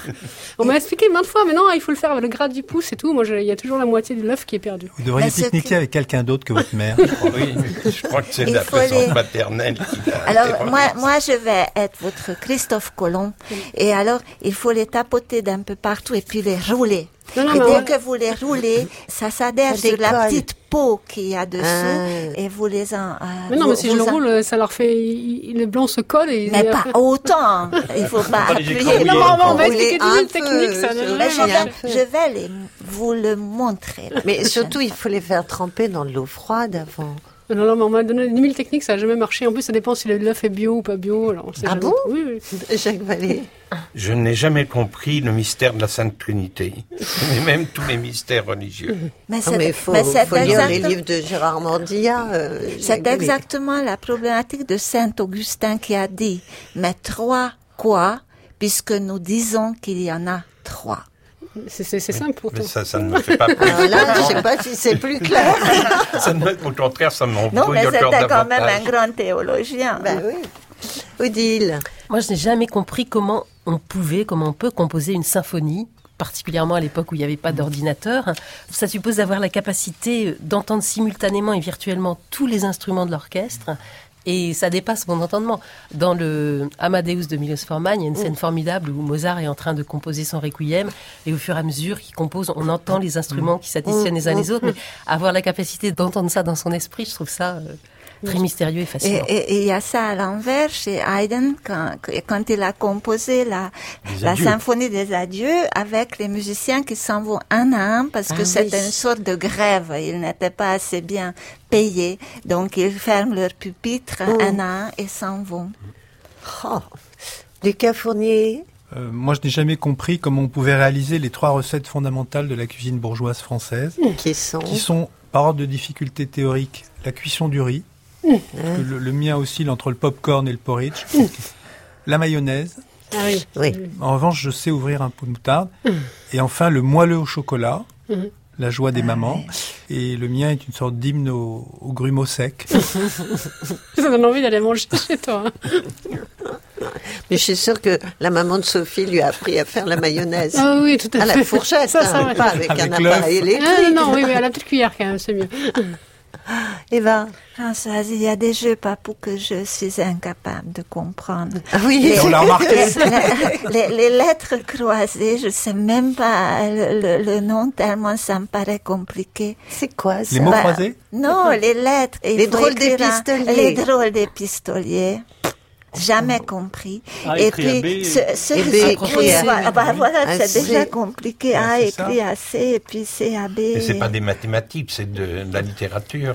On m'a expliqué maintes fois, mais non, il faut le faire avec le gras du pouce et tout. Moi, il y a toujours la moitié de l'œuf qui est perdu. Vous devriez ce pique-niquer que- avec quelqu'un d'autre que votre mère. je crois. Oui, je crois que c'est la présence les- maternelle qui Alors, moi, moi, je vais être votre Christophe Colomb. Et alors, il faut les tapoter d'un peu partout et puis les rouler. Non, non, et dès on- que vous les roulez, ça s'adhère sur la petite peau qu'il y a dessous Ah. et vous les en. euh, Mais non, vous- mais si je le en- roule, ça leur fait. il- il- le blanc se colle et. Mais pas autant. Il faut pas les appuyer. Non, mais on va expliquer des un mille techniques, ça. peu, ne- sur- Mais je vais, peu. je vais les, vous le montrer. mais prochaine surtout il faut les faire tremper dans de l'eau froide avant. Non, non, mais on m'a donné 10 000 techniques, ça n'a jamais marché. En plus, ça dépend si le- l'œuf est bio ou pas bio. Alors, on sait Ah jamais. bon Oui, oui. Jacques Vallée. Je n'ai jamais compris le mystère de la Sainte Trinité, et même tous les mystères religieux. Mais c'est mais il faut, mais faut lire les livres de Gérard Mordilla. euh, C'est exactement la problématique de Saint Augustin qui a dit, mais trois quoi, puisque nous disons qu'il y en a trois. C'est c'est- c'est simple pourtant. Mais ça, ça ne me fait pas plus. Alors là, je sais pas si c'est plus clair. Ça ne me- au contraire, ça Non, mais c'était quand même un grand théologien. ben oui. Odile. Moi, je n'ai jamais compris comment on pouvait, comment on peut composer une symphonie, particulièrement à l'époque où il n'y avait pas d'ordinateur. Ça suppose d'avoir la capacité d'entendre simultanément et virtuellement tous les instruments de l'orchestre. Et ça dépasse mon entendement. Dans le Amadeus de Milos Forman, il y a une scène formidable où Mozart est en train de composer son requiem et au fur et à mesure qu'il compose, on entend les instruments qui s'additionnent les uns les autres. Mais avoir la capacité d'entendre ça dans son esprit, je trouve ça euh, très mystérieux et fascinant. et- il y a ça à l'envers chez Haydn quand, quand il a composé la, symphonie des adieux avec les musiciens qui s'en vont un à un parce que Ah c'était oui. une sorte de grève. Ils n'étaient pas assez bien payés. Donc ils ferment leur pupitre Oh. un à un et s'en vont. Oh. Lucas Fournier. Euh, moi, je n'ai jamais compris comment on pouvait réaliser les trois recettes fondamentales de la cuisine bourgeoise française, Qui sont qui sont, par ordre de difficulté théorique, la cuisson du riz, que le, le mien oscille entre le popcorn et le porridge, la mayonnaise, Ah oui. Oui. En revanche, je sais ouvrir un pot de moutarde. Et enfin, le moelleux au chocolat, Mhm. la joie des mamans. Et le mien est une sorte d'hymne au, au grumeaux sec. Ça donne envie d'aller manger chez toi. hein. Mais je suis sûre que la maman de Sophie lui a appris à faire la mayonnaise. Ah oui, tout à à fait. la fourchette, Ça, ça, hein, ouais. pas avec, Avec un appareil électrique. Ah, non, non, oui, oui, à la petite cuillère quand même, c'est mieux. Eva. Françoise, il y a des jeux papou que je suis incapable de comprendre. Ah oui. Les, On l'a remarqué. les- les- les lettres croisées, je sais même pas le, le- le nom tellement ça me paraît compliqué. C'est quoi ça? Les mots Bah, croisés? Non, les lettres. Les drôles des un- pistoliers. Les drôles des pistoliers. Jamais compris. A Et puis, B. ce, ce Et bah, voilà, c'est C. déjà compliqué. Ah, A écrit à C, et puis C à B. Mais c'est pas des mathématiques, c'est de, de la littérature.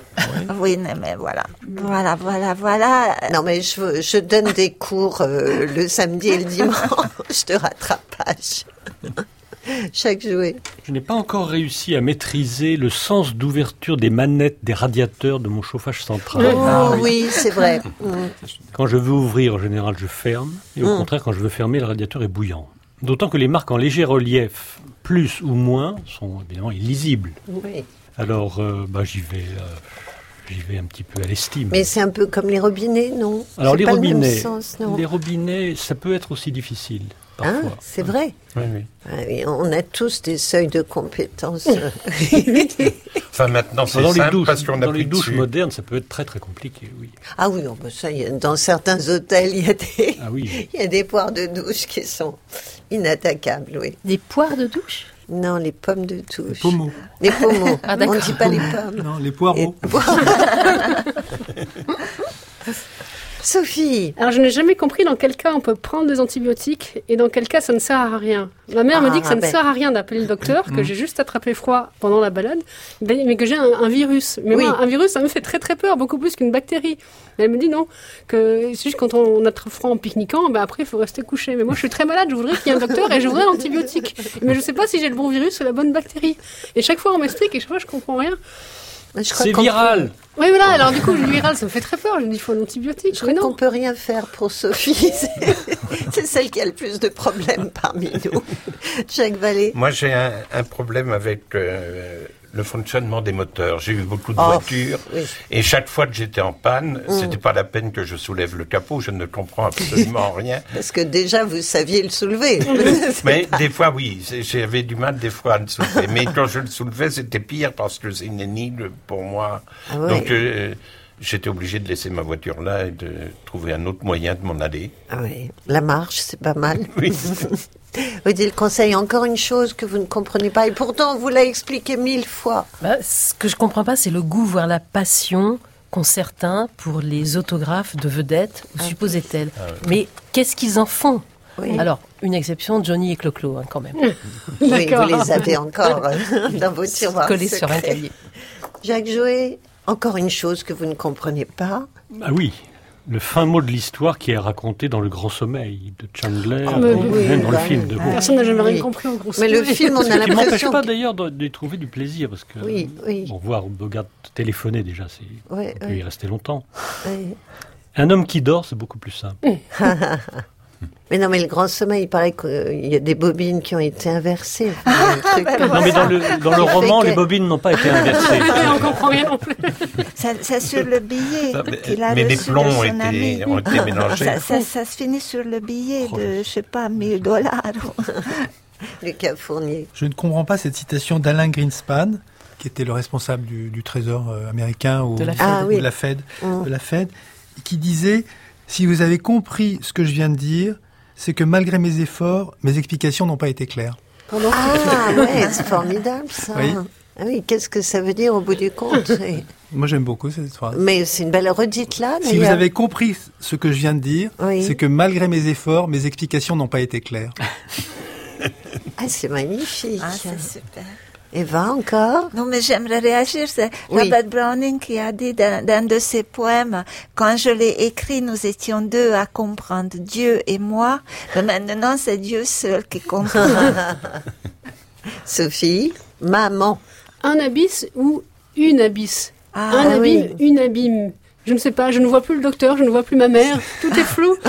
Oui, mais, mais voilà. Voilà, voilà, voilà. Non, mais je, je donne des cours euh, le samedi et le dimanche de rattrapage. Chaque jouet. Je n'ai pas encore réussi à maîtriser le sens d'ouverture des manettes des radiateurs de mon chauffage central. Oh, Ah oui. oui, c'est vrai. Quand je veux ouvrir, en général, je ferme. Et au Mm. contraire, quand je veux fermer, le radiateur est bouillant. D'autant que les marques en léger relief, plus ou moins, sont évidemment illisibles. Oui. Alors, euh, bah, j'y vais, euh, j'y vais un petit peu à l'estime. Mais c'est un peu comme les robinets, non? Alors, les pas le même robinets, sens, non? Les robinets, ça peut être aussi difficile, Hein, c'est vrai. Oui, oui. Ah oui, on a tous des seuils de compétences. Enfin, maintenant, c'est Dans les douches, parce qu'on dans les douches dessus. modernes, ça peut être très très compliqué, oui. Ah oui, non, ça, il y a- dans certains hôtels, il y a des, Ah oui. il y a des poires de douche qui sont inattaquables, oui. Des poires de douche? Non, les pommes de douche. Pommeau. Les pommeaux. Ah, On ne dit pas les pommes. Non, les poireaux. Sophie, Alors, je n'ai jamais compris dans quel cas on peut prendre des antibiotiques et dans quel cas ça ne sert à rien. Ma mère me Ah, dit que ça ne ben. sert à rien d'appeler le docteur, que j'ai juste attrapé froid pendant la balade, mais que j'ai un, un virus. Mais Oui. moi, un virus, ça me fait très très peur, beaucoup plus qu'une bactérie. Elle me dit non, que c'est juste quand on, on a très froid en pique-niquant, ben après il faut rester couché. Mais moi, je suis très malade, je voudrais qu'il y ait un docteur et je voudrais un antibiotique. Mais je sais pas si j'ai le bon virus ou la bonne bactérie. Et chaque fois, on m'explique et chaque fois, je comprends rien. C'est viral. Oui, voilà, alors du coup, le viral, ça me fait très peur. Je me dis, il faut un antibiotique. Je crois qu'on peut rien faire pour Sophie. C'est- C'est celle qui a le plus de problèmes parmi nous. Jacques Vallée. Moi, j'ai un, un problème avec euh, le fonctionnement des moteurs. J'ai eu beaucoup de Oh, voitures oui. et chaque fois que j'étais en panne, Mm. c'était pas la peine que je soulève le capot. Je ne comprends absolument rien. Parce que déjà, vous saviez le soulever. Mais des fois, oui, j'avais du mal des fois à le soulever. Mais quand je le soulevais, c'était pire parce que c'est une énigme pour moi. Ah. Donc, euh, j'étais obligé de laisser ma voiture là et de trouver un autre moyen de m'en aller. Ah oui, la marche, c'est pas mal. Oui. Odile Conseil, encore une chose que vous ne comprenez pas, et pourtant vous l'avez expliqué mille fois. Bah, ce que je comprends pas, c'est le goût, voire la passion qu'ont certains pour les autographes de vedettes, ou supposait-elle. Mais qu'est-ce qu'ils en font? Oui. Alors, une exception, Johnny et Clo-Clo, hein, quand même. Oui, vous les avez encore euh, dans vos tiroirs. Collés sur un cahier. Jacques Joé, encore une chose que vous ne comprenez pas. Ah oui, le fin mot de l'histoire qui est raconté dans Le Grand Sommeil de Chandler, Ah, mais ou oui, même dans le film de. Personne n'a jamais rien compris en gros. Mais le film, on a qui ne m'empêche l'impression. pas d'ailleurs de- d'y trouver du plaisir, parce que Oui, oui. bon, voir Bogart téléphoner déjà, c'est, on peut y rester longtemps. Un homme qui dort, c'est beaucoup plus simple. Mais non, mais le grand sommeil, il paraît qu'il y a des bobines qui ont été inversées. Ah, truc ben comme Non, mais dans le, dans le roman, que- les bobines n'ont pas été inversées. On comprend rien non plus. Ça- C'est sur le billet Ah, mais- qu'il a mais les reçu plombs de ont été, ont été mélangés. Ça, ça- ça se finit sur le billet de, je sais pas, 1000 dollars. Lucas Fournier. Je ne comprends pas cette citation d'Alain Greenspan, qui était le responsable du, du Trésor euh, américain ou De la Fed. Ah oui. de la Fed, de la Fed, qui disait si vous avez compris ce que je viens de dire, c'est que malgré mes efforts, mes explications n'ont pas été claires. Ah ouais, c'est formidable ça. Oui. Ah oui, qu'est-ce que ça veut dire au bout du compte. Moi, j'aime beaucoup cette phrase. Mais c'est une belle redite là. Si vous avez compris ce que je viens de dire, Oui. c'est que malgré mes efforts, mes explications n'ont pas été claires. Ah, c'est magnifique. Ah, c'est super. Eva, encore? Non, mais j'aimerais réagir. C'est Oui. Robert Browning qui a dit dans, dans de ses poèmes, quand je l'ai écrit, nous étions deux à comprendre, Dieu et moi. Mais maintenant, c'est Dieu seul qui comprend. Sophie, maman. Un abysse ou une abysse? Ah, Un ah abîme, oui. une abîme. Je ne sais pas, je ne vois plus le docteur, je ne vois plus ma mère. Tout est flou.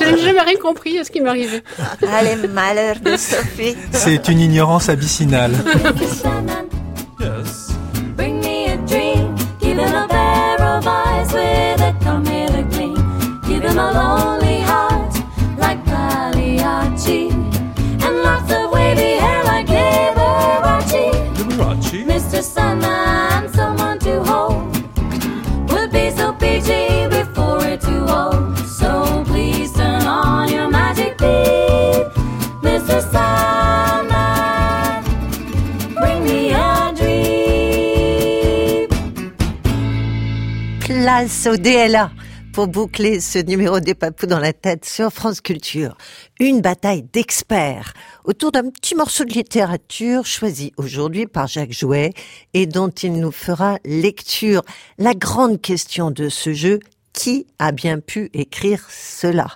je n'ai jamais rien compris à ce qui m'arrivait. ah, les malheurs de Sophie. C'est une ignorance abyssinale. Sandman, Yes. bring me a dream. Give him a pair of eyes with a come hither gleam. Give him a lonely Au DLA pour boucler ce numéro des papous dans la tête sur France Culture. Une bataille d'experts autour d'un petit morceau de littérature choisi aujourd'hui par Jacques Jouet et dont il nous fera lecture. La grande question de ce jeu, qui a bien pu écrire cela?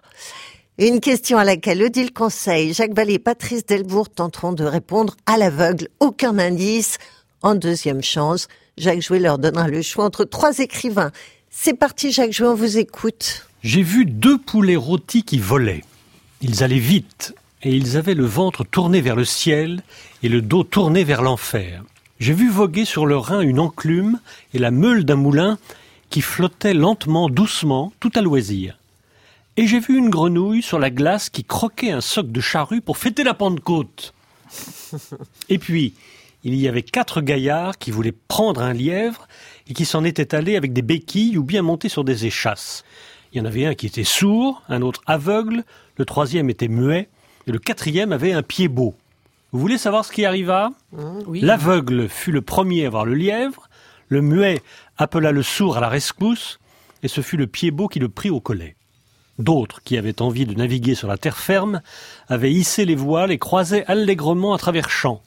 Une question à laquelle Odile Conseil, Jacques Vallée et Patrice Delbourg tenteront de répondre à l'aveugle. Aucun indice. En deuxième chance, Jacques Jouet leur donnera le choix entre trois écrivains. C'est parti, Jacques on vous écoute. J'ai vu deux poulets rôtis qui volaient. Ils allaient vite et ils avaient le ventre tourné vers le ciel et le dos tourné vers l'enfer. J'ai vu voguer sur le Rhin une enclume et la meule d'un moulin qui flottait lentement, doucement, tout à loisir. Et j'ai vu une grenouille sur la glace qui croquait un soc de charrue pour fêter la Pentecôte. Et puis, il y avait quatre gaillards qui voulaient prendre un lièvre et qui s'en étaient allés avec des béquilles ou bien montés sur des échasses. Il y en avait un qui était sourd, un autre aveugle, le troisième était muet, et le quatrième avait un pied beau. Vous voulez savoir ce qui arriva? Oui. L'aveugle fut le premier à voir le lièvre, le muet appela le sourd à la rescousse, et ce fut le pied beau qui le prit au collet. D'autres, qui avaient envie de naviguer sur la terre ferme, avaient hissé les voiles et croisaient allègrement à travers champs.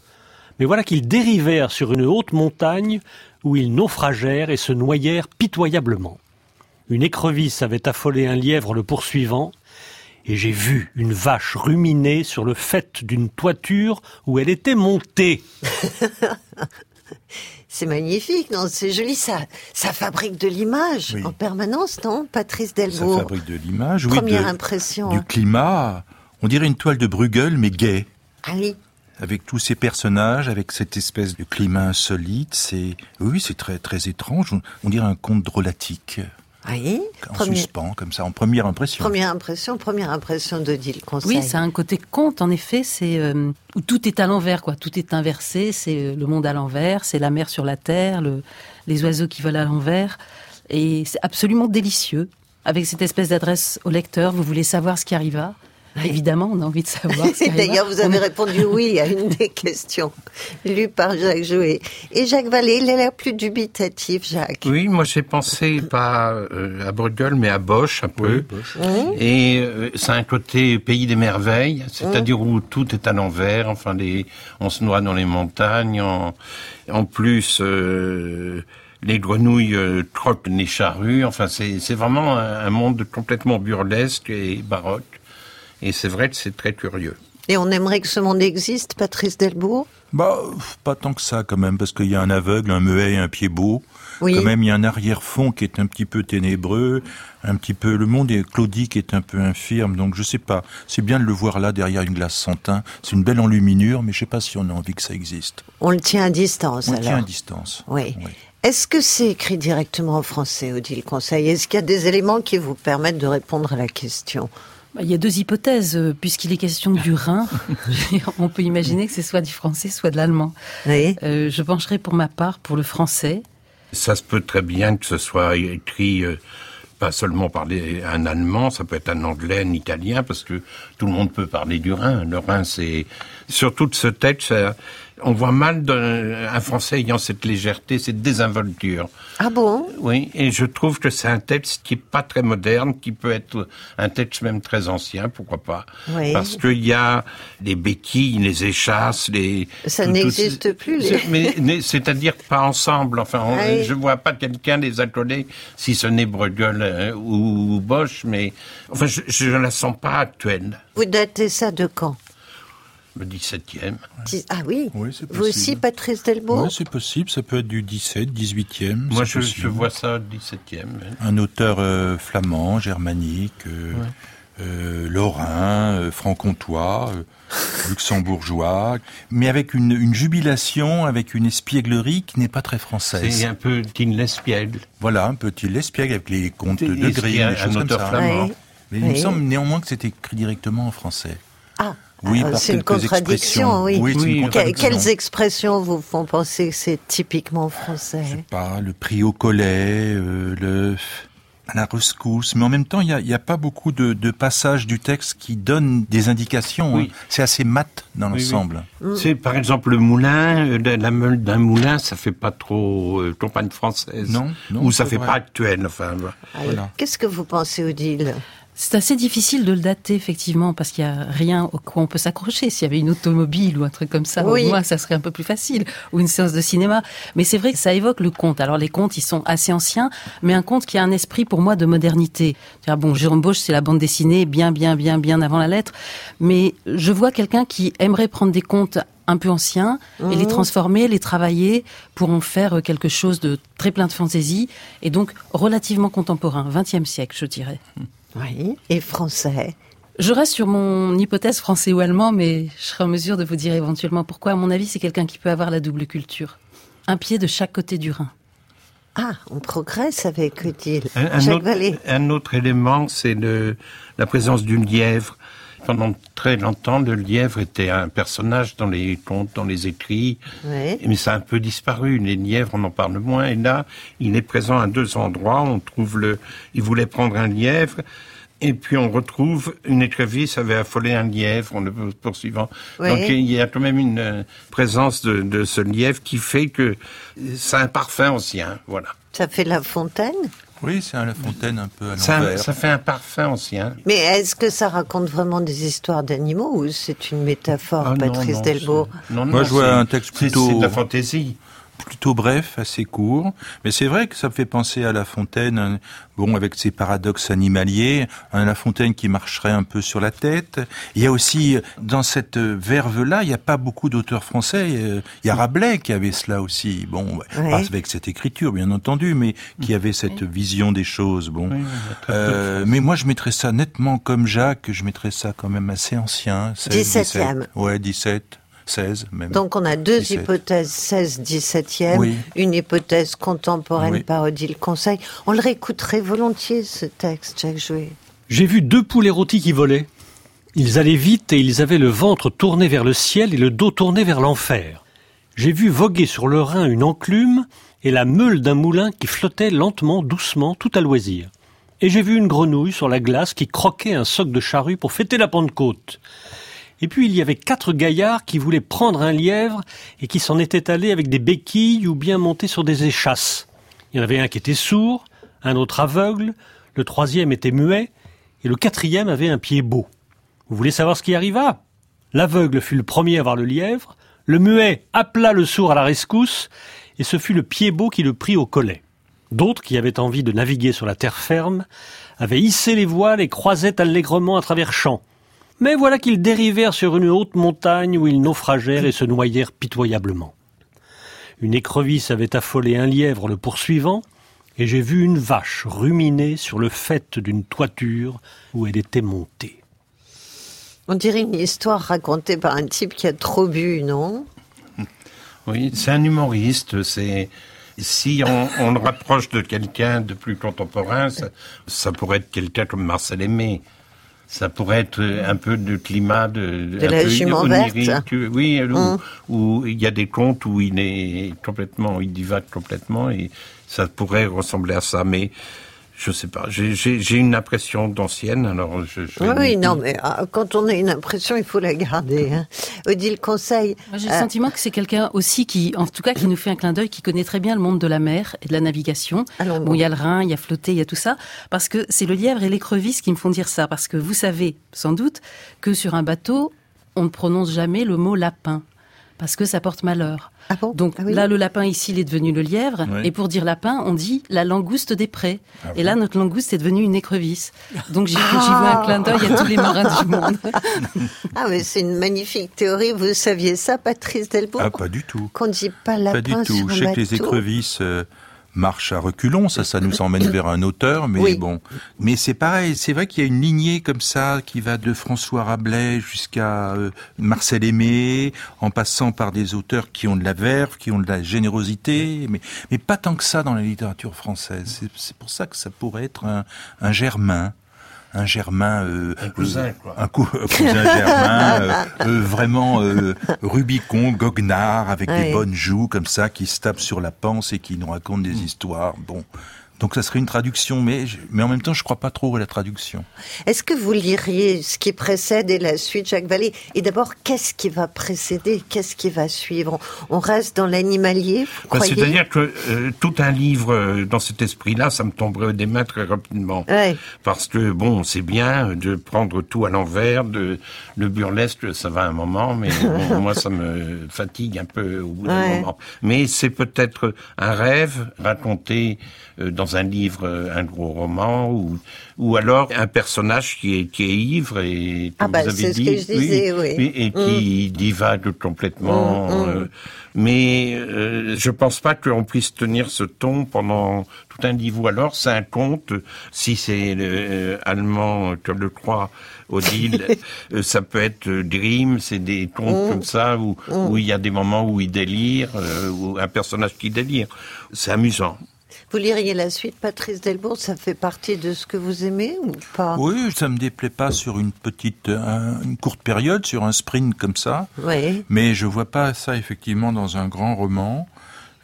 Mais voilà qu'ils dérivèrent sur une haute montagne où ils naufragèrent et se noyèrent pitoyablement. Une écrevisse avait affolé un lièvre le poursuivant, et j'ai vu une vache ruminer sur le fait d'une toiture où elle était montée. C'est magnifique, non C'est joli, ça, ça fabrique de l'image Oui. en permanence, non Patrice Ça Delbourg. fabrique de l'image, oui, Première de- impression. du climat. On dirait une toile de Bruegel, mais gay. Ah oui. Avec tous ces personnages, avec cette espèce de climat insolite, c'est oui, c'est très très étrange. On, dirait un conte drôlatique, Oui? en Première, suspens, comme ça, en première impression. première impression, première impression d'Odile Conseil. Oui, c'est un côté conte, en effet, c'est euh, où tout est à l'envers, quoi. Tout est inversé, c'est euh, le monde à l'envers, c'est la mer sur la terre, le, les oiseaux qui volent à l'envers, et c'est absolument délicieux. Avec cette espèce d'adresse au lecteur, vous voulez savoir ce qui arriva. Évidemment, on a envie de savoir. D'ailleurs, vous avez répondu oui à une des questions lues par Jacques Jouet. Et Jacques Vallée, il a l'air plus dubitatif, Jacques. Oui, moi j'ai pensé pas euh, à Bruegel, mais à Bosch un peu. Mmh. Et euh, c'est un côté pays des merveilles, c'est-à-dire où tout est à l'envers. Enfin, les, on se noie dans les montagnes. En, en plus, euh, les grenouilles euh, trottent les charrues. Enfin, c'est c'est vraiment un, un monde complètement burlesque et baroque. Et c'est vrai que c'est très curieux. Et on aimerait que ce monde existe, Patrice Delbourg? Bah, pas tant que ça quand même, parce qu'il y a un aveugle, un muet et un pied beau. Oui. Quand même, il y a un arrière-fond qui est un petit peu ténébreux, un petit peu. Le monde est Claudie qui est un peu infirme, donc je sais pas. C'est bien de le voir là derrière une glace sans teint. C'est une belle enluminure, mais je sais pas si on a envie que ça existe. On le tient à distance, On le tient à distance. Oui. Oui. Est-ce que c'est écrit directement en français, Odile Conseil? Est-ce qu'il y a des éléments qui vous permettent de répondre à la question? Il y a deux hypothèses, euh, puisqu'il est question du Rhin. on peut imaginer que ce soit du français, soit de l'allemand. Oui. Euh, je pencherai pour ma part pour le français. Ça se peut très bien que ce soit écrit euh, pas seulement par un Allemand, ça peut être un Anglais, un Italien, parce que tout le monde peut parler du Rhin. Le Rhin, c'est surtout de ce texte, ça- on voit mal un Français ayant cette légèreté, cette désinvolture. Ah bon? Oui, et je trouve que c'est un texte qui est pas très moderne, qui peut être un texte même très ancien, pourquoi pas Oui. Parce qu'il y a les béquilles, les échasses, les... Ça n'existe plus, les- Mais, c'est-à-dire pas ensemble. Enfin, on- oui. je vois pas quelqu'un les accoler, si ce n'est Bruegel euh, ou, Bosch, mais enfin, je, je ne la sens pas actuelle. Vous datez ça de quand? Le 17e. Dix- Ah oui, Oui, c'est Vous aussi. Patrice Delbourg Ouais, c'est possible, ça peut être du 17, 18e. Moi, c'est je, vois ça 17e. oui. Un auteur euh, flamand, germanique, euh, euh, lorrain, euh, franc-comtois, euh, luxembourgeois, mais avec une, une jubilation, avec une espièglerie qui n'est pas très C'est française. un peu Tine Lespiègle. Voilà, un petit l'espiègle avec les contes de Grimm, des un choses comme auteur ça. flamand Oui. Mais il me Oui. semble néanmoins que c'est écrit directement en français. Ah, Oui, alors par c'est une contradiction, oui. Oui, c'est une Oui, contradiction. quelles expressions vous font penser que c'est typiquement français? Je sais pas, le prix au collet, euh, le à la rescousse, mais en même temps, il n'y a, il y a pas beaucoup de, de passages du texte qui donnent des indications. Oui. hein. C'est assez mat dans Oui, oui. l'ensemble. C'est par exemple le moulin, euh, la, la meule d'un moulin, ça fait pas trop euh, campagne française. Non, non, Ou ça fait vrai. pas actuel, enfin. voilà. Voilà. Qu'est-ce que vous pensez, Odile? C'est assez difficile de le dater, effectivement, parce qu'il n'y a rien au quoi on peut s'accrocher. S'il y avait une automobile ou un truc comme ça, Oui. au moins, ça serait un peu plus facile. Ou une séance de cinéma. Mais c'est vrai que ça évoque le conte. Alors, les contes, ils sont assez anciens, mais un conte qui a un esprit, pour moi, de modernité. C'est-à-dire, bon, Jérôme Bosch, c'est la bande dessinée bien, bien, bien, bien avant la lettre. Mais je vois quelqu'un qui aimerait prendre des contes un peu anciens et les transformer, les travailler pour en faire quelque chose de très plein de fantaisie et donc relativement contemporain, 20e siècle, je dirais. Oui. Et français Je reste sur mon hypothèse français ou allemand, mais je serai en mesure de vous dire éventuellement pourquoi. À mon avis, c'est quelqu'un qui peut avoir la double culture. Un pied de chaque côté du Rhin. Ah, on progresse avec Odile. Un, un autre, un autre élément, c'est la présence d'une lièvre pendant très longtemps, le lièvre était un personnage dans les contes, dans les écrits, mais ça a un peu disparu. Les lièvres, on en parle moins. Et là, il est présent à deux endroits. On trouve le. Il voulait prendre un lièvre. Et puis on retrouve une écrevisse avait affolé un lièvre en le poursuivant. Donc il y a quand même une euh, présence de, de ce lièvre qui fait que c'est un parfum ancien. Voilà. Ça fait La Fontaine? Oui, c'est un La Fontaine un peu à Ça, l'envers. ça fait un parfum ancien. Mais est-ce que ça raconte vraiment des histoires d'animaux ou c'est une métaphore, Ah Patrice non, Delbourg Moi, non, je vois un texte plutôt- C'est de la fantaisie. Plutôt bref, assez court. Mais c'est vrai que ça me fait penser à La Fontaine, bon, avec ses paradoxes animaliers, un La Fontaine qui marcherait un peu sur la tête. Il y a aussi, euh, dans cette euh, verve-là, il n'y a pas beaucoup d'auteurs français. Euh, Il y a Rabelais qui avait cela aussi. Bon, pas avec cette écriture, bien entendu, mais qui avait cette vision des choses. Bon. Oui, Euh, mais moi, je mettrais ça nettement comme Jacques, je mettrais ça quand même assez ancien. 16, 17e. 17. Ouais, 17, 16 même. Donc on a deux 17. hypothèses 16-17e, Oui. une hypothèse contemporaine Oui. par Odile Conseil. On le réécouterait volontiers ce texte, Jacques Jouet. J'ai vu deux poules rôtis qui volaient. Ils allaient vite et ils avaient le ventre tourné vers le ciel et le dos tourné vers l'enfer. J'ai vu voguer sur le Rhin une enclume et la meule d'un moulin qui flottait lentement, doucement, tout à loisir. Et j'ai vu une grenouille sur la glace qui croquait un soc de charrue pour fêter la Pentecôte. Et puis il y avait quatre gaillards qui voulaient prendre un lièvre et qui s'en étaient allés avec des béquilles ou bien montés sur des échasses. Il y en avait un qui était sourd, un autre aveugle, le troisième était muet, et le quatrième avait un pied beau. Vous voulez savoir ce qui arriva? L'aveugle fut le premier à voir le lièvre, le muet appela le sourd à la rescousse, et ce fut le pied beau qui le prit au collet. D'autres, qui avaient envie de naviguer sur la terre ferme, avaient hissé les voiles et croisaient allègrement à travers champs. Mais voilà qu'ils dérivèrent sur une haute montagne où ils naufragèrent et se noyèrent pitoyablement. Une écrevisse avait affolé un lièvre le poursuivant, et j'ai vu une vache ruminer sur le faîte d'une toiture où elle était montée. On dirait une histoire racontée par un type qui a trop bu, non? Oui, c'est un humoriste. C'est si on, on le rapproche de quelqu'un de plus contemporain, ça, ça pourrait être quelqu'un comme Marcel Aimé. Ça pourrait être un peu de climat de, De la peu verte. Oui, où, Hum. où il y a des contes où il est complètement, il divague complètement et ça pourrait ressembler à ça. Mais je sais pas. J'ai- une impression d'ancienne. Alors je, je Oui, oui, non, mais ah, quand on a une impression, il faut la garder. Hein. Odile Conseil. J'ai le sentiment que c'est quelqu'un aussi qui, en tout cas, qui nous fait un clin d'œil, qui connaît très bien le monde de la mer et de la navigation. allons, Bon, il y a le Rhin, il y a flotté, il y a tout ça, parce que c'est le lièvre et l'écrevisse qui me font dire ça, parce que vous savez, sans doute, que sur un bateau, on ne prononce jamais le mot lapin, parce que ça porte malheur. Ah bon? Donc Ah oui. là, le lapin ici, il est devenu le lièvre, Oui. et pour dire lapin, on dit la langouste des prés. Ah et là, notre langouste est devenue une écrevisse. Donc j'y j'y vois un clin d'œil à tous les marins du monde. Ah, mais c'est une magnifique théorie. Vous saviez ça, Patrice Delbourg? Ah, pas du tout. Qu'on ne dit pas lapin Pas du sur tout. un Je sais que les écrevisses euh, marchent à reculons, ça, ça nous emmène vers un auteur, mais Oui. bon. Mais c'est pareil, c'est vrai qu'il y a une lignée comme ça qui va de François Rabelais jusqu'à euh, Marcel Aimé, en passant par des auteurs qui ont de la verve, qui ont de la générosité, mais, mais pas tant que ça dans la littérature française. C'est- C'est pour ça que ça pourrait être un, un germain. Un germain, euh, Un cousin, euh, quoi. un, cou- un cousin germain, euh, euh, vraiment euh, Rubicon, goguenard, avec Ouais. des bonnes joues comme ça, qui se tape sur la panse et qui nous raconte des histoires. Bon, donc ça serait une traduction, mais je- mais en même temps, je crois pas trop à la traduction. Est-ce que vous liriez ce qui précède et la suite, Jacques Vallée Et d'abord, qu'est-ce qui va précéder? Qu'est-ce qui va suivre? On reste dans l'animalier, Bah, C'est-à-dire que euh, tout un livre euh, dans cet esprit-là, ça me tomberait des mains très rapidement. Ouais. Parce que bon, c'est bien de prendre tout à l'envers, de le burlesque, ça va un moment, mais bon, moi ça me fatigue un peu au bout d'un Ouais. moment. Mais c'est peut-être un rêve raconté euh, dans un livre, euh, un gros roman, ou ou alors un personnage qui est qui est ivre et Ah bah, vous avez dit, que je disais, oui. et qui divague complètement. Mm, mm. euh, mais euh, je pense pas qu'on puisse tenir ce ton pendant tout un livre. Ou alors c'est un conte, si c'est euh, allemand comme le croit Odile, euh, ça peut être euh, Grimm, c'est des contes Mm. comme ça où où il y a des moments où il délire, euh, ou un personnage qui délire. C'est amusant. Vous liriez la suite, Patrice Delbourg, ça fait partie de ce que vous aimez ou pas? Oui, ça me déplaît pas sur une petite, un- une courte période, sur un sprint comme ça. Oui. Mais je vois pas ça effectivement dans un grand roman.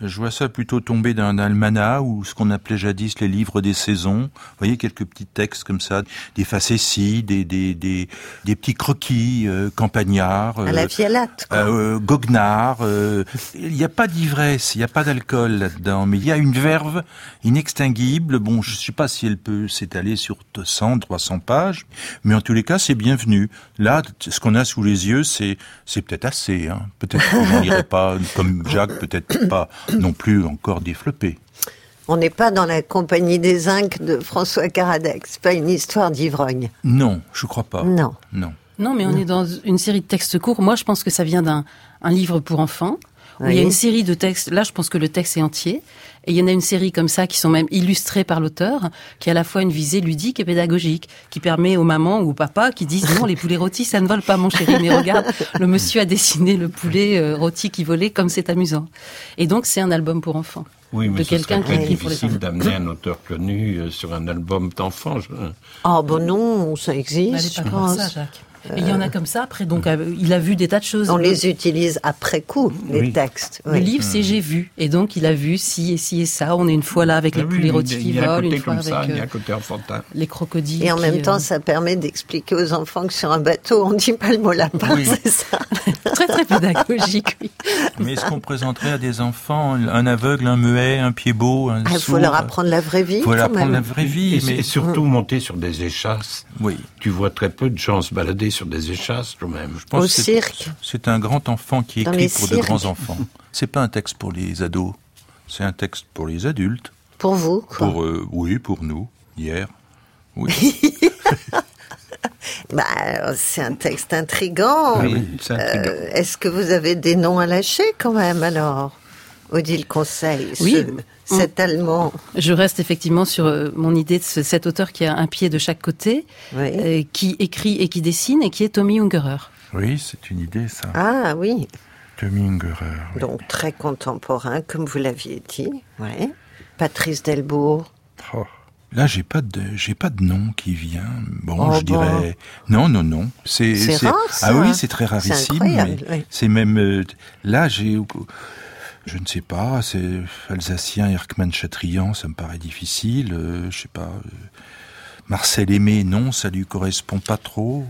Je vois ça plutôt tomber d'un almanach ou ce qu'on appelait jadis les livres des saisons. Vous voyez quelques petits textes comme ça, des facéties, des des des, des petits croquis euh, campagnards, À la euh, violette, quoi. euh, goguenards. euh, Il n'y a pas d'ivresse, il n'y a pas d'alcool là-dedans, mais il y a une verve inextinguible. Bon, je ne sais pas si elle peut s'étaler sur 200, 300 pages, mais en tous les cas, c'est bienvenu. Là, ce qu'on a sous les yeux, c'est c'est peut-être assez. Hein. Peut-être que j'en irai pas comme Jacques, peut-être pas non plus encore développé. On n'est pas dans la compagnie des Inques de François Caradec. C'est pas une histoire d'ivrogne. Non, je crois pas. Non. Non. Non, mais on est dans une série de textes courts. Moi, je pense que ça vient d'un un livre pour enfants. Où il y a une série de textes. Là, je pense que le texte est entier. Et il y en a une série comme ça qui sont même illustrés par l'auteur, qui a à la fois une visée ludique et pédagogique, qui permet aux mamans ou aux papas qui disent non, les poulets rôtis, ça ne vole pas, mon chéri. Mais regarde, le monsieur a dessiné le poulet euh, rôti qui volait, comme c'est amusant. Et donc, c'est un album pour enfants. Oui, mais de ce quelqu'un serait qui très difficile d'amener un auteur connu euh, sur un album d'enfants. je- Oh, bon non, ça existe, je pense. ça, Jacques. Il y en a comme ça. Après, donc, euh, il a vu des tas de choses. On les utilise après coup, les Oui. textes. Le oui. livre, c'est j'ai vu. Et donc, il a vu ci et ci et ça. On est une fois là avec les Ah oui, poulets rôtis qui volent, une fois ça, avec euh, les crocodiles. Et en qui, même euh, temps, ça permet d'expliquer aux enfants que sur un bateau, on ne dit pas le mot lapin, Oui. c'est ça très très pédagogique. Oui. Mais est-ce qu'on présenterait à des enfants un aveugle, un muet, un pied beau, un Ah, Il faut leur apprendre la vraie vie. Il faut leur quand apprendre la vraie vie. Et, mais... et surtout monter sur des échasses. Oui. Tu vois très peu de gens se balader sur des échasses quand même. Je pense Au que c'est- cirque. C'est un grand enfant qui écrit pour de grands enfants. C'est pas un texte pour les ados. C'est un texte pour les adultes. Pour vous, quoi. Pour euh, oui, pour nous. Hier. Oui. Bah, c'est un texte intrigant. Ah oui, c'est intriguant. Euh, Est-ce que vous avez des noms à lâcher quand même alors? Odile Conseil, Oui. ce- cet Allemand. Je reste effectivement sur euh, mon idée de ce- cet auteur qui a un pied de chaque côté, Oui. euh, qui écrit et qui dessine, et qui est Tommy Ungerer. oui, c'est une idée ça. Ah oui, Tommy Ungerer. oui. donc très contemporain, comme vous l'aviez dit. Ouais. Patrice Delbourg. Oh. Là, j'ai pas de j'ai pas de nom qui vient. Bon, Oh, je bon. dirais non, non, non. C'est. Ah oui, c'est très rarissime. oui. C'est même euh, là, j'ai je ne sais pas. C'est alsacien, Erkman Chatrian, ça me paraît difficile. euh, je sais pas. euh, Marcel Aimé, non, ça lui correspond pas trop.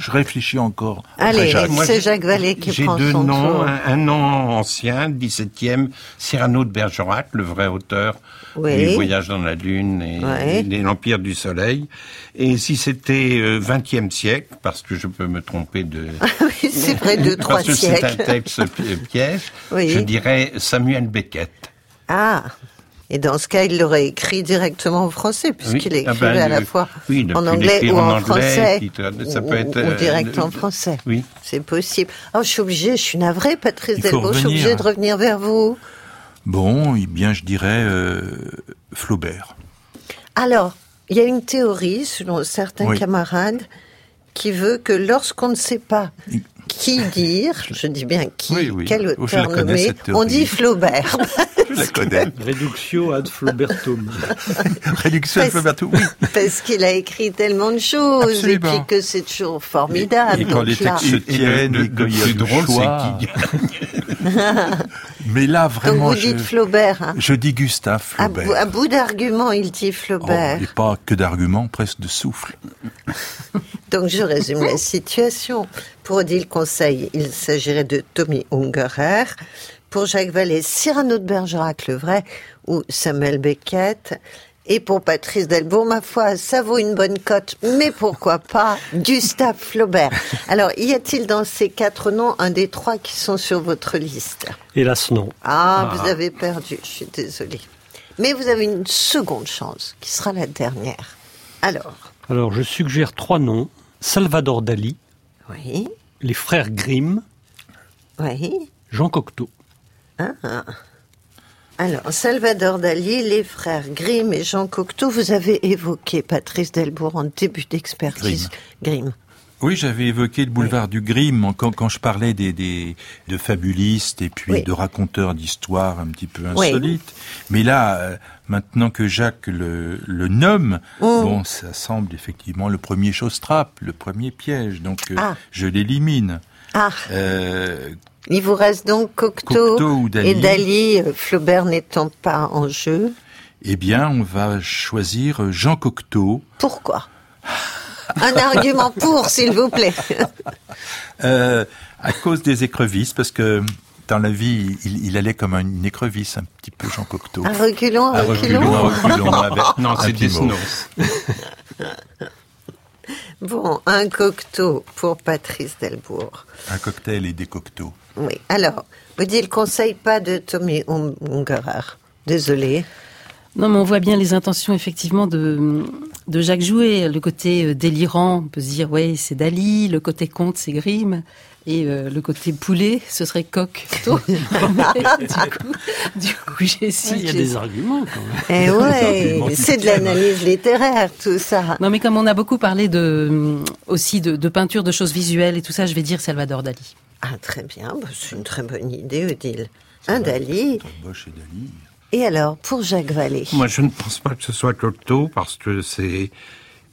Je réfléchis encore. Allez, Jacques. C'est Jacques Vallée qui J'ai prend deux son noms, tour. un, un nom ancien, 17e, Cyrano de Bergerac, le vrai auteur Oui. du Voyage dans la Lune et, Ouais. de l'Empire du Soleil. Et si c'était euh, 20e siècle, parce que je peux me tromper de... Oui, c'est vrai, deux, trois parce que c'est un siècles. texte pi- piège, Oui. je dirais Samuel Beckett. Ah et dans ce cas, il l'aurait écrit directement en français, puisqu'il Oui. Ah écrivait ben, à la fois oui, en anglais l'écrire ou en français. ça ou, peut être, ou euh, direct en français. Oui. C'est possible. Oh, je suis obligée, je suis navrée, Patrice Delbo, je suis obligée de revenir vers vous. Bon, eh bien, je dirais euh, Flaubert. Alors, il y a une théorie, selon certains Oui. camarades, qui veut que lorsqu'on ne sait pas qui dire, je dis bien qui, Oui, oui. quel Oh, je la auteur cette théorie. on dit Flaubert. Je la connais. Reductio ad Flaubertum. Réduction Parce- Flaubert, oui. Parce qu'il a écrit tellement de choses, Absolument. et puis que c'est toujours formidable. Et quand donc les là- textes se Et- et le- tiennent, et qu'il y a drôle, c'est qui Mais là, Donc vraiment, vous je, dites Flaubert. hein. je dis Gustave À, Flaubert. bout, à bout d'arguments, il dit Oh, Flaubert. et pas que d'arguments, presque de souffle. Donc je résume la situation. Pour Odile Conseil, il s'agirait de Tommy Ungerer. Pour Jacques Vallée, Cyrano de Bergerac, le vrai, ou Samuel Beckett. Et pour Patrice Delbourg, ma foi, ça vaut une bonne cote, mais pourquoi pas Gustave Flaubert. Alors, y a-t-il dans ces quatre noms un des trois qui sont sur votre liste? Hélas, non. Ah, vous avez perdu, je suis désolée. Mais vous avez une seconde chance, qui sera la dernière. Alors, Alors, je suggère trois noms. Salvador Dali, oui, les frères Grimm, oui. Jean Cocteau. Ah, ah. Alors, Salvador Dali, les frères Grimm et Jean Cocteau, vous avez évoqué Patrice Delbourg en début d'expertise. Grimm. Oui, j'avais évoqué le boulevard du Grimm quand, quand je parlais des, des de fabulistes et puis Oui. de raconteurs d'histoires un petit peu Oui. insolites. Mais là, euh, maintenant que Jacques le, le nomme, Mm. bon, ça semble effectivement le premier chausse-trappe, le premier piège. Donc, euh, Ah. je l'élimine. Ah, Euh, il vous reste donc Cocteau, Cocteau ou Dali. et Dali, euh, Flaubert n'étant pas en jeu. eh bien, on va choisir Jean Cocteau. Pourquoi? Un argument pour, s'il vous plaît. Euh, à cause des écrevisses, parce que dans la vie, il, il allait comme une écrevisse, un petit peu Jean Cocteau. Un reculon, un Un reculon. un reculon, avec Non, c'est. Desnos. Bon, un Cocteau pour Patrice Delbourg. Un cocktail et des cocteaux. Oui. Alors, vous dites le conseil pas de Tommy Ung- Ungerer. Désolé. Non, mais on voit bien les intentions effectivement de, de Jacques Jouet. Le côté euh, délirant, on peut se dire, ouais, c'est Dali. Le côté conte, c'est Grimm. Et euh, le côté poulet, ce serait Cocteau. du coup, du coup j'ai Il y a des arguments quand même. Eh ouais, c'est de l'analyse littéraire, tout ça. Non, mais comme on a beaucoup parlé de, hum, aussi de, de peinture, de choses visuelles et tout ça, je vais dire Salvador Dali. Ah, très bien. Bah, c'est une très bonne idée, Odile. Un Dali. Bosch et Dali. Et alors, pour Jacques Vallée? Moi, je ne pense pas que ce soit Cocteau, parce que c'est...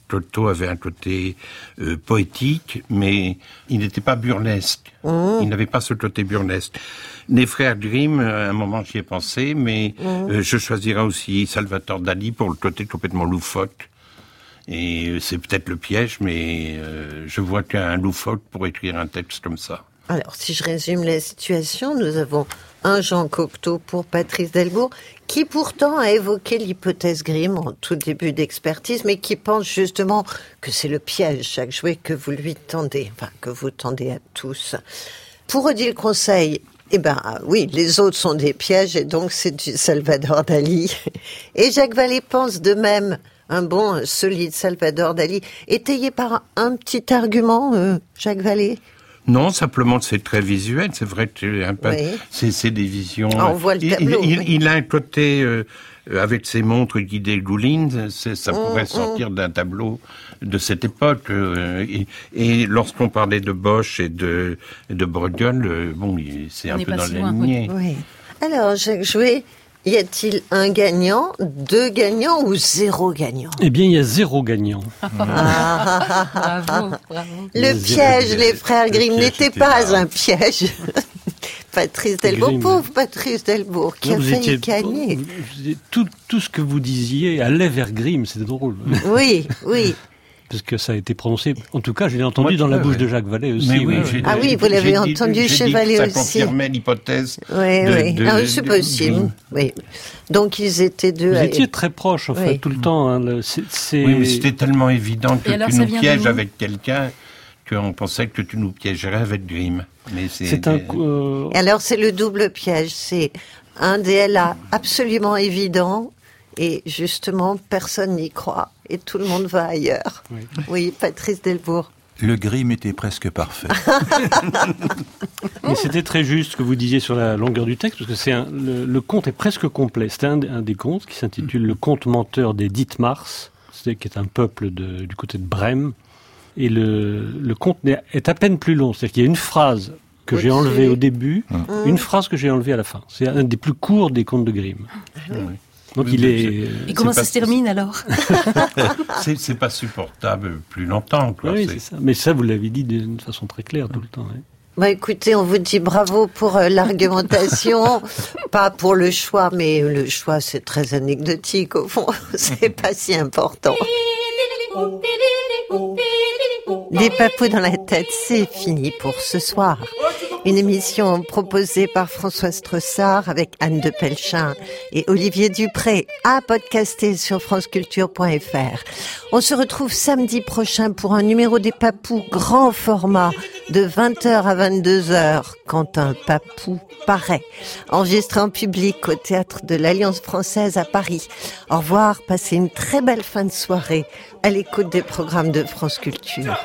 Cocteau avait un côté euh, poétique, mais il n'était pas burlesque. Il n'avait pas ce côté burlesque. Les frères Grimm, à un moment j'y ai pensé, mais euh, je choisirais aussi Salvatore Dali pour le côté complètement loufoque. Et euh, c'est peut-être le piège, mais euh, je vois qu'un loufoque pour écrire un texte comme ça. Alors, si je résume la situation, nous avons un Jean Cocteau pour Patrice Delbourg, qui pourtant a évoqué l'hypothèse Grimm en tout début d'expertise, mais qui pense justement que c'est le piège, chaque jouet que vous lui tendez, enfin, que vous tendez à tous. Pour Odile Conseil, eh ben, oui, les autres sont des pièges, et donc c'est du Salvador Dali. Et Jacques Vallée pense de même un bon, solide Salvador Dali, étayé par un petit argument, euh, Jacques Vallée? Non, simplement c'est très visuel. C'est vrai que c'est un peu- Oui. c'est c'est des visions. Ah, on voit le il, tableau, il- oui. il a un côté euh, euh, avec ses montres qui dégoulinent. c'est- Ça Mm, pourrait sortir d'un tableau de cette époque. euh, et et lorsqu'on parlait de Bosch et de de Bruegel, euh, bon, c'est On un peu dans si la lignée. Oui. Alors, Jacques Jouet, y a-t-il un gagnant, deux gagnants ou zéro gagnant? Eh bien, il y a zéro gagnant. Bravo, bravo. Le piège, les frères Grimm, n'était était pas là. un piège. Patrice Delbourg, Grimm. pauvre Patrice Delbourg, qui a failli étiez, gagner. tout, tout ce que vous disiez allait vers Grimm, c'était drôle. Oui, oui. Parce que ça a été prononcé, en tout cas, je l'ai entendu Moi, dans la bouche ouais. de Jacques Vallée aussi. Mais oui, ouais, j'ai- ouais. Ah oui, vous l'avez dit- entendu chez Vallée ça aussi. confirmait l'hypothèse. Oui, oui. de- Ah, c'est de- possible. Oui. Donc, ils étaient deux. Vous à- étiez très proches, en fait, Oui. tout le temps. hein, le- Oui, mais c'était tellement évident que alors, tu ça nous pièges avec quelqu'un qu'on pensait que tu nous piégerais avec Grimm. Mais c'est c'est un. coup, euh, Alors, c'est le double piège. C'est un DLA absolument évident et justement, personne n'y croit et tout le monde va ailleurs. Oui. Oui, Patrice Delbourg. Le Grimm était presque parfait. Mais c'était très juste ce que vous disiez sur la longueur du texte, parce que c'est un- le, le conte est presque complet. C'est un, un des contes qui s'intitule Le conte menteur des Ditmars, c'est qui est un peuple de- du côté de Brême. Et le, le conte est à peine plus long. C'est-à-dire qu'il y a une phrase que j'ai enlevée au début, Hum. une phrase que j'ai enlevée à la fin. C'est un des plus courts des contes de Grimm. Donc Oui, il mais est. Et comment ça pas- se termine alors C'est pas supportable plus longtemps. Quoi. Oui, C'est- c'est ça. Mais ça, vous l'avez dit d'une façon très claire tout le temps. hein. Bah écoutez, on vous dit bravo pour euh, l'argumentation, pas pour le choix, mais le choix c'est très anecdotique au fond, c'est pas si important. Des papous dans la tête, c'est fini pour ce soir. Une émission proposée par François Strossard avec Anne de Pelchin et Olivier Dupré à podcaster sur franceculture.fr. On se retrouve samedi prochain pour un numéro des papous grand format de 20h à 22h quand un papou paraît. Enregistré en public au théâtre de l'Alliance française à Paris. Au revoir, passez une très belle fin de soirée à l'écoute des programmes de France Culture.